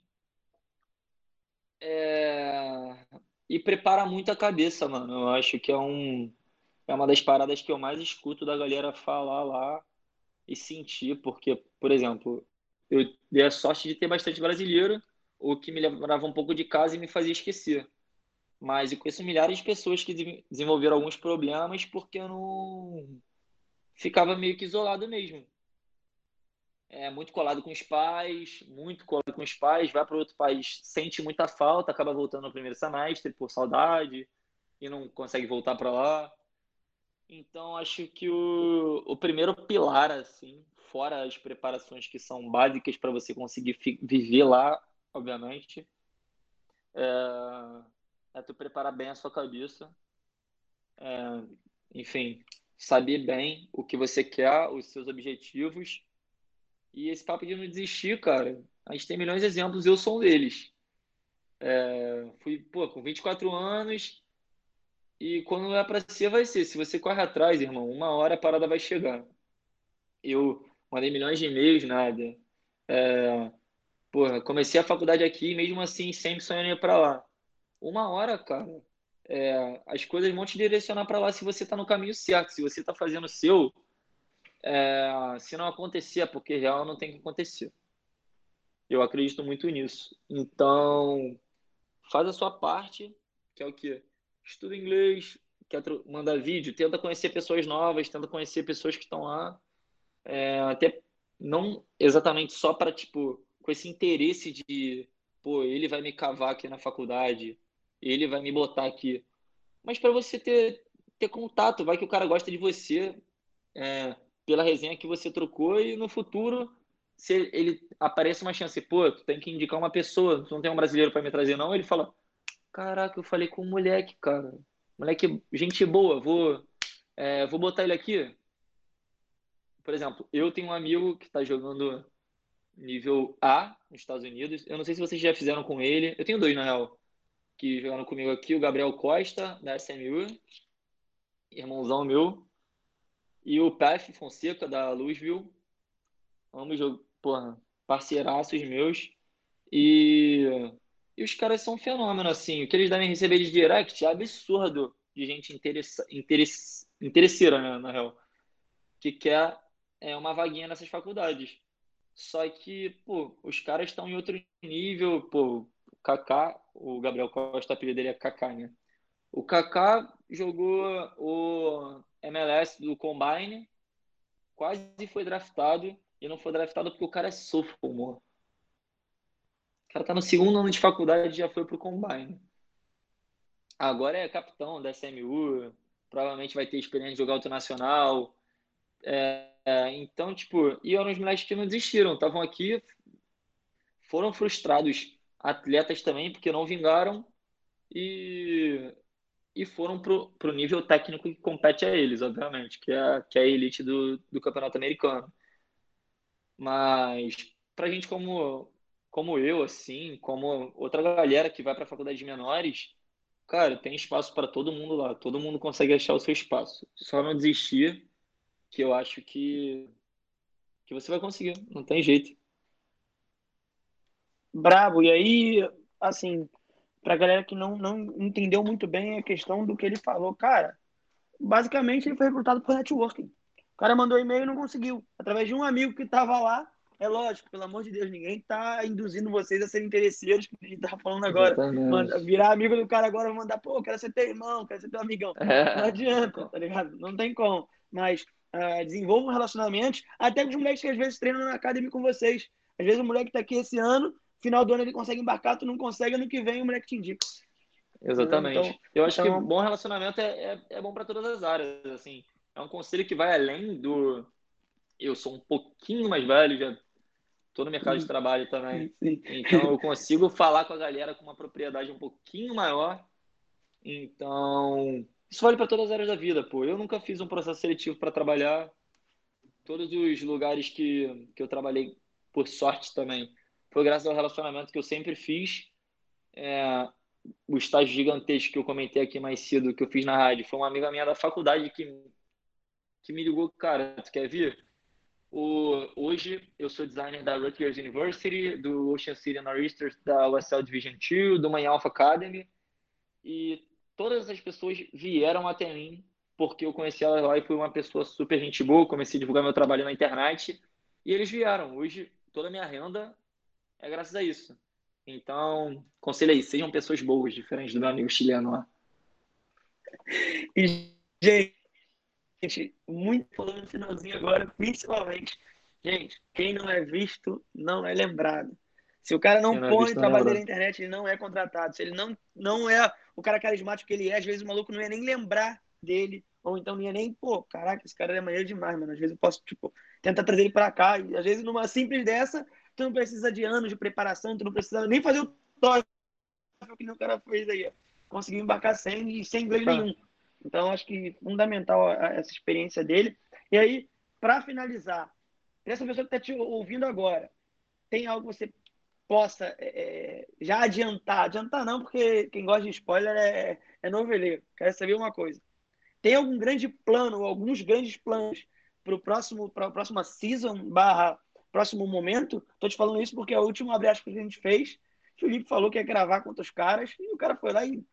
É, e prepara muito a cabeça, mano. Eu acho que é um é uma das paradas que eu mais escuto da galera falar lá e sentir, porque, por exemplo, eu dei a sorte de ter bastante brasileiro, o que me lembrava um pouco de casa e me fazia esquecer. Mas eu conheço milhares de pessoas que desenvolveram alguns problemas porque eu não ficava meio que isolado mesmo. É muito colado com os pais, muito colado com os pais, vai para outro país, sente muita falta, acaba voltando no primeiro semestre por saudade e não consegue voltar para lá. Então acho que o, o primeiro pilar assim, fora as preparações que são básicas para você conseguir viver lá, obviamente, é, é tu preparar bem a sua cabeça, é, enfim, saber bem o que você quer, os seus objetivos. E esse papo de não desistir, cara, a gente tem milhões de exemplos, eu sou um deles. É, fui, pô, com 24 anos, e quando é para ser, vai ser. Se você corre atrás, irmão, uma hora a parada vai chegar. Eu mandei milhões de e-mails, nada. É, comecei a faculdade aqui, mesmo assim, sempre sonhando ir para lá uma hora, cara, é, as coisas vão te direcionar para lá se você está no caminho certo, se você está fazendo o seu. É, se não acontecer, é porque real não tem que acontecer. Eu acredito muito nisso. Então, faz a sua parte, que é o que? Estuda inglês, quer mandar vídeo, tenta conhecer pessoas novas, tenta conhecer pessoas que estão lá. É, até não exatamente só para, tipo, com esse interesse de, pô, ele vai me cavar aqui na faculdade, ele vai me botar aqui. Mas para você ter, ter contato, vai que o cara gosta de você é, pela resenha que você trocou e no futuro, se ele aparece uma chance, pô, tu tem que indicar uma pessoa, tu não tem um brasileiro para me trazer não, ele fala, caraca, eu falei com um moleque, cara, moleque, gente boa, vou, é, vou botar ele aqui. Por exemplo, eu tenho um amigo que está jogando nível A nos Estados Unidos. Eu não sei se vocês já fizeram com ele. Eu tenho dois, na real que jogaram comigo aqui, o Gabriel Costa, da SMU, irmãozão meu, e o Pef Fonseca, da Louisville, ambos, porra, parceiraços meus, e, e os caras são um fenômeno, assim, o que eles devem receber de direct é absurdo de gente interessa, interess, interesseira, né, na real, que quer é, uma vaguinha nessas faculdades. Só que, pô, os caras estão em outro nível, pô, Kaká, o Gabriel Costa, o apelido dele é Kaká, né? O Kaká jogou o MLS do Combine, quase foi draftado, e não foi draftado porque o cara é sophomore. O cara tá no segundo ano de faculdade e já foi pro Combine. Agora é capitão da SMU, provavelmente vai ter experiência de jogar outro nacional. É, é, então, tipo, e eram os moleques que não desistiram, estavam aqui, foram frustrados atletas também, porque não vingaram e, e foram para o nível técnico que compete a eles, obviamente, que é, que é a elite do, do campeonato americano. Mas para gente como, como eu, assim, como outra galera que vai para a faculdade de menores, cara, tem espaço para todo mundo lá, todo mundo consegue achar o seu espaço. Só não desistir, que eu acho que, que você vai conseguir, não tem jeito. Brabo. E aí, assim, pra galera que não, não entendeu muito bem a questão do que ele falou, cara, basicamente ele foi recrutado por networking. O cara mandou e-mail e não conseguiu. Através de um amigo que estava lá, é lógico, pelo amor de Deus, ninguém tá induzindo vocês a serem interesseiros, que a gente tá falando agora. Manda, virar amigo do cara agora, mandar, pô, quero ser teu irmão, quero ser teu amigão. É. Não adianta, tá ligado? Não tem como. Mas uh, desenvolvam relacionamentos, até com os moleques que às vezes treinam na academia com vocês Às vezes o moleque tá aqui esse ano, final do ano ele consegue embarcar, tu não consegue, ano que vem o moleque te indica. Exatamente. Então, eu acho então... que bom relacionamento é, é, é bom para todas as áreas, assim. É um conselho que vai além do eu sou um pouquinho mais velho, já tô no mercado de trabalho também. Sim. Então eu consigo falar com a galera com uma propriedade um pouquinho maior. Então, isso vale para todas as áreas da vida, pô. Eu nunca fiz um processo seletivo para trabalhar. Todos os lugares que, que eu trabalhei, por sorte também, foi graças ao relacionamento que eu sempre fiz. É, o estágio gigantesco que eu comentei aqui mais cedo, que eu fiz na rádio, foi uma amiga minha da faculdade que, que me ligou, cara, tu quer vir? O, hoje eu sou designer da Rutgers University, do Ocean City Nor'easters, da USL Division 2, do Manhã Alpha Academy. E todas as pessoas vieram até mim porque eu conheci ela lá e fui uma pessoa super gente boa, comecei a divulgar meu trabalho na internet. E eles vieram. Hoje toda a minha renda é graças a isso. Então, conselho aí, sejam pessoas boas, diferentes do meu amigo chileno lá. E, gente, muito falando no finalzinho agora, principalmente, gente, quem não é visto não é lembrado. Se o cara não, não é põe é trabalho na internet, ele não é contratado. Se ele não, não é o cara carismático que ele é, às vezes o maluco não ia nem lembrar dele, ou então não ia nem, pô, caraca, esse cara é maneiro demais, mano. Às vezes eu posso, tipo, tentar trazer ele para cá, e às vezes numa simples dessa, tu não precisa de anos de preparação, tu não precisa nem fazer o TOEFL que o cara fez aí. Conseguiu embarcar sem, sem inglês tá. nenhum. Então, acho que fundamental essa experiência dele. E aí, para finalizar, essa pessoa que está te ouvindo agora, tem algo que você possa é, é, já adiantar? Adiantar não, porque quem gosta de spoiler é, é noveleiro. Quero saber uma coisa. Tem algum grande plano, alguns grandes planos para o próximo, para a próxima season barra próximo momento? Estou te falando isso porque é o último abre que a gente fez, o Felipe falou que ia gravar contra os caras e o cara foi lá e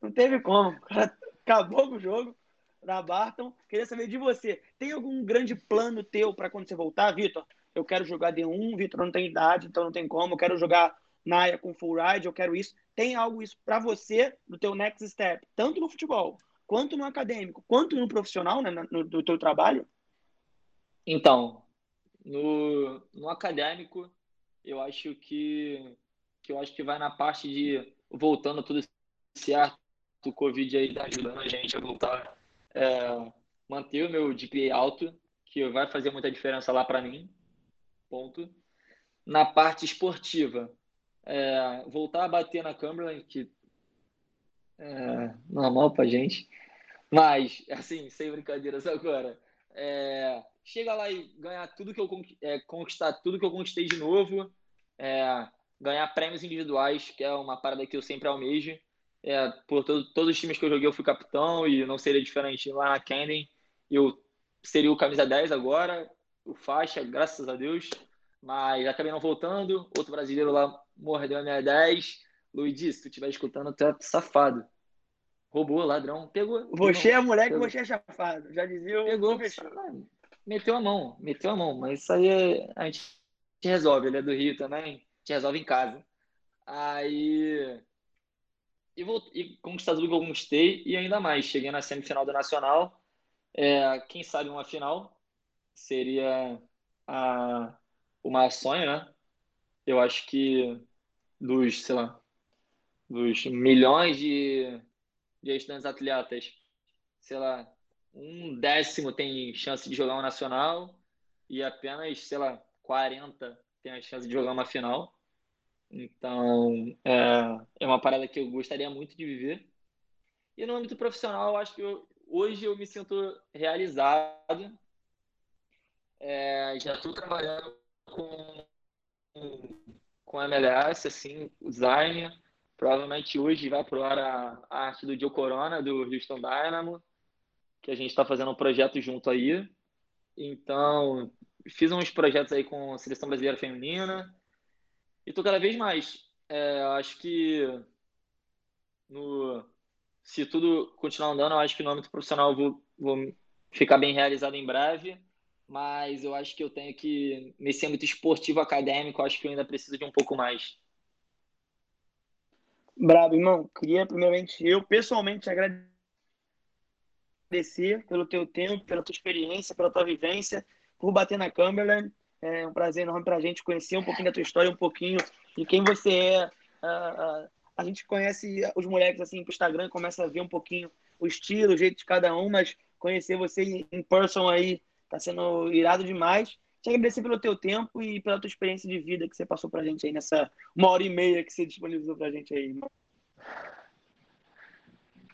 não teve como. Acabou com o jogo da Barton. Queria saber de você. Tem algum grande plano teu para quando você voltar, Vitor? Eu quero jogar D1, Vitor não tem idade, então não tem como. Eu quero jogar Naya com full ride, eu quero isso. Tem algo isso para você no teu next step, tanto no futebol, quanto no acadêmico, quanto no profissional, né, no, no teu trabalho? Então, no, no acadêmico, eu acho que, que eu acho que vai na parte de voltando tudo certo, o Covid aí tá ajudando a gente a voltar, é, manter o meu GPA alto, que vai fazer muita diferença lá para mim. Ponto. Na parte esportiva, é, voltar a bater na Cumberland, que é normal pra gente. Mas, assim, sem brincadeiras agora, é, chega lá e ganhar tudo que eu é, conquistar tudo que eu conquistei de novo, é, ganhar prêmios individuais, que é uma parada que eu sempre almejo. É, por todo, todos os times que eu joguei, eu fui capitão e não seria diferente lá na Camden. Eu seria o camisa 10 agora, o faixa, graças a Deus. Mas acabei não voltando. Outro brasileiro lá mordeu a minha 10. Luiz, se tu estiver escutando, tu é safado. Roubou, ladrão. Pegou. Você é moleque, pegou. você é chafado. Já dizia o Pegou, meteu a mão, meteu a mão. Mas isso aí é, a gente resolve. Ele é do Rio também. A gente resolve em casa. Aí e, vou, e conquistar tudo que eu e ainda mais. Cheguei na semifinal do Nacional. É, quem sabe uma final seria a, o maior sonho, né? Eu acho que dos, sei lá, dos milhões de, de estudantes atletas, sei lá, um décimo tem chance de jogar uma nacional e apenas, sei lá, 40 tem a chance de jogar uma final. Então, é, é uma parada que eu gostaria muito de viver. E no âmbito profissional, eu acho que eu, hoje eu me sinto realizado. É, já estou trabalhando com, com MLS, assim, design. Provavelmente hoje vai pro ar a, a arte do Joe Corona, do Houston Dynamo, que a gente está fazendo um projeto junto aí. Então, fiz uns projetos aí com a Seleção Brasileira Feminina e tô cada vez mais. É, acho que no, se tudo continuar andando, acho que no âmbito profissional vou, vou ficar bem realizado em breve. Mas eu acho que eu tenho que, nesse âmbito esportivo acadêmico, acho que eu ainda preciso de um pouco mais. Bravo, irmão. Queria, primeiramente, eu pessoalmente agradecer pelo teu tempo, pela tua experiência, pela tua vivência, por bater na Cumberland. É um prazer enorme para a gente conhecer um pouquinho da tua história, um pouquinho de quem você é. Uh, uh, a gente conhece os moleques assim pro Instagram, começa a ver um pouquinho o estilo, o jeito de cada um, mas conhecer você em person aí tá sendo irado demais. Te agradecer pelo teu tempo e pela tua experiência de vida que você passou pra gente aí nessa uma hora e meia que você disponibilizou pra gente aí.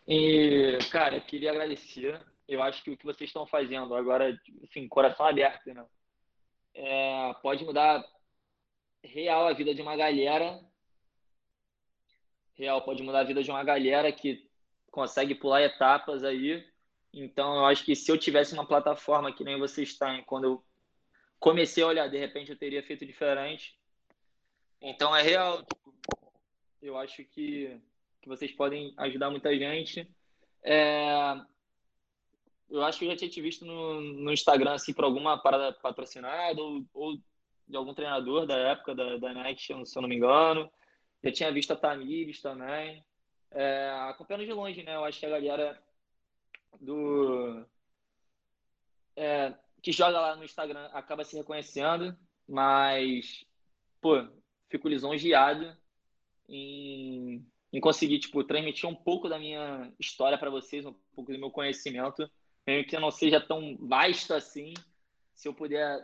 E, cara, queria agradecer. Eu acho que o que vocês estão fazendo agora, enfim, coração aberto, né? É, pode mudar real a vida de uma galera. Real pode mudar a vida de uma galera que consegue pular etapas aí. Então, eu acho que se eu tivesse uma plataforma que nem vocês têm, quando eu comecei a olhar, de repente eu teria feito diferente. Então, é real. Tipo, eu acho que que vocês podem ajudar muita gente. É... Eu acho que eu já tinha te visto no, no Instagram, assim, por alguma parada patrocinada ou, ou de algum treinador da época da, da Next, se eu não me engano. Já tinha visto a Tamires também. É, acompanhando de longe, né? Eu acho que a galera do... É, que joga lá no Instagram acaba se reconhecendo, mas, pô, fico lisonjeado em em conseguir tipo transmitir um pouco da minha história para vocês, um pouco do meu conhecimento, mesmo que não seja tão vasto assim, se eu puder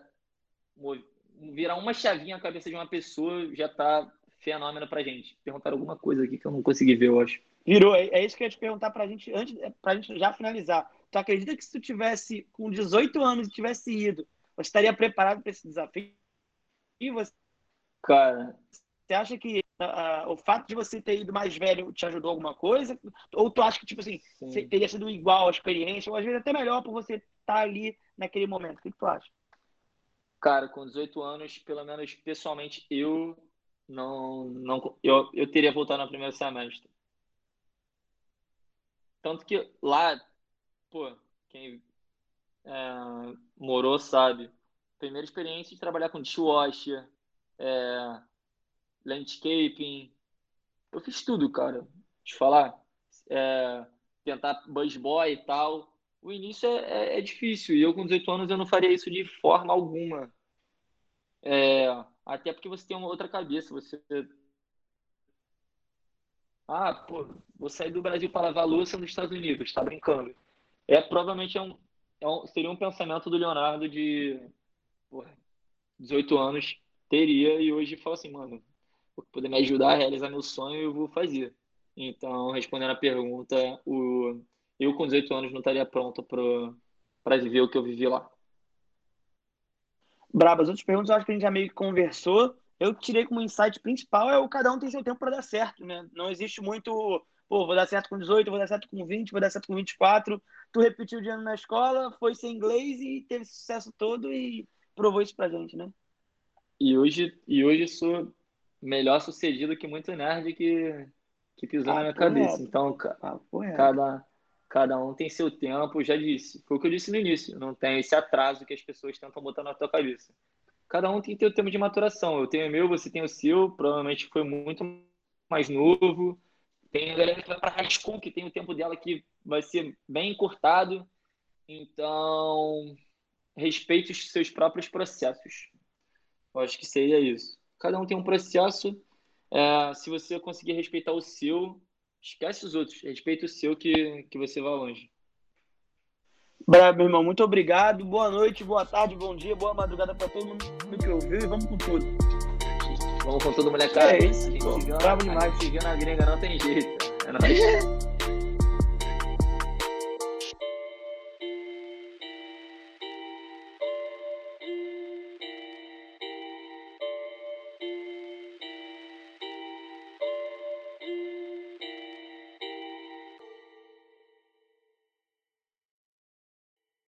virar uma chavinha na cabeça de uma pessoa, já tá fenômeno pra gente. Perguntaram alguma coisa aqui que eu não consegui ver, eu acho. Virou, é, é isso que eu ia te perguntar pra gente, antes, pra gente já finalizar. Tu acredita que se tu tivesse com 18 anos e tivesse ido, você estaria preparado para esse desafio? E você... Cara, você acha que uh, o fato de você ter ido mais velho te ajudou alguma coisa? Ou tu acha que, tipo assim, teria sido igual a experiência, ou às vezes até melhor por você estar tá ali naquele momento? O que tu acha? Cara, com 18 anos, pelo menos pessoalmente, eu não. não eu, eu teria voltado no primeiro semestre. Tanto que lá, pô, quem é, morou sabe. Primeira experiência de trabalhar com dishwasher, é, landscaping. Eu fiz tudo, cara. Te falar. É, tentar buzz boy e tal. O início é, é, é, difícil. E eu, com 18 anos, eu não faria isso de forma alguma. É, até porque você tem uma outra cabeça. Você. Ah, pô, vou sair do Brasil para lavar louça nos Estados Unidos. Tá brincando. É, provavelmente é um, é um, seria um pensamento do Leonardo de porra, 18 anos. Teria. E hoje fala assim, mano, poder me ajudar a realizar meu sonho, eu vou fazer. Então, respondendo a pergunta, o, eu com 18 anos não estaria pronto para viver o que eu vivi lá. Brabo, as outras perguntas eu acho que a gente já meio que conversou. Eu tirei como insight principal é o cada um tem seu tempo para dar certo, né? Não existe muito, pô, vou dar certo com 18, vou dar certo com 20, vou dar certo com 24. Tu repetiu o dia na escola, foi sem inglês e teve sucesso todo e provou isso pra gente, né? E hoje, e hoje sou melhor sucedido que muito nerd que, que pisou ah, na minha cabeça. Então, ah, cada, cada um tem seu tempo, já disse. Foi o que eu disse no início. Não tem esse atraso que as pessoas tentam botar na tua cabeça. Cada um tem seu tempo de maturação. Eu tenho o meu, você tem o seu. Provavelmente foi muito mais novo. Tem a galera que vai para high school, que tem o tempo dela que vai ser bem encurtado. Então, respeite os seus próprios processos. Eu acho que seria isso. Cada um tem um processo. É, se você conseguir respeitar o seu, esquece os outros. Respeita o seu que, que você vai longe. Bravo, meu irmão. Muito obrigado. Boa noite, boa tarde, bom dia, boa madrugada para todo mundo que ouviu e vamos com tudo. Vamos com tudo, molecada. É isso. Bravo demais. Seguindo a gringa não tem jeito. É nóis.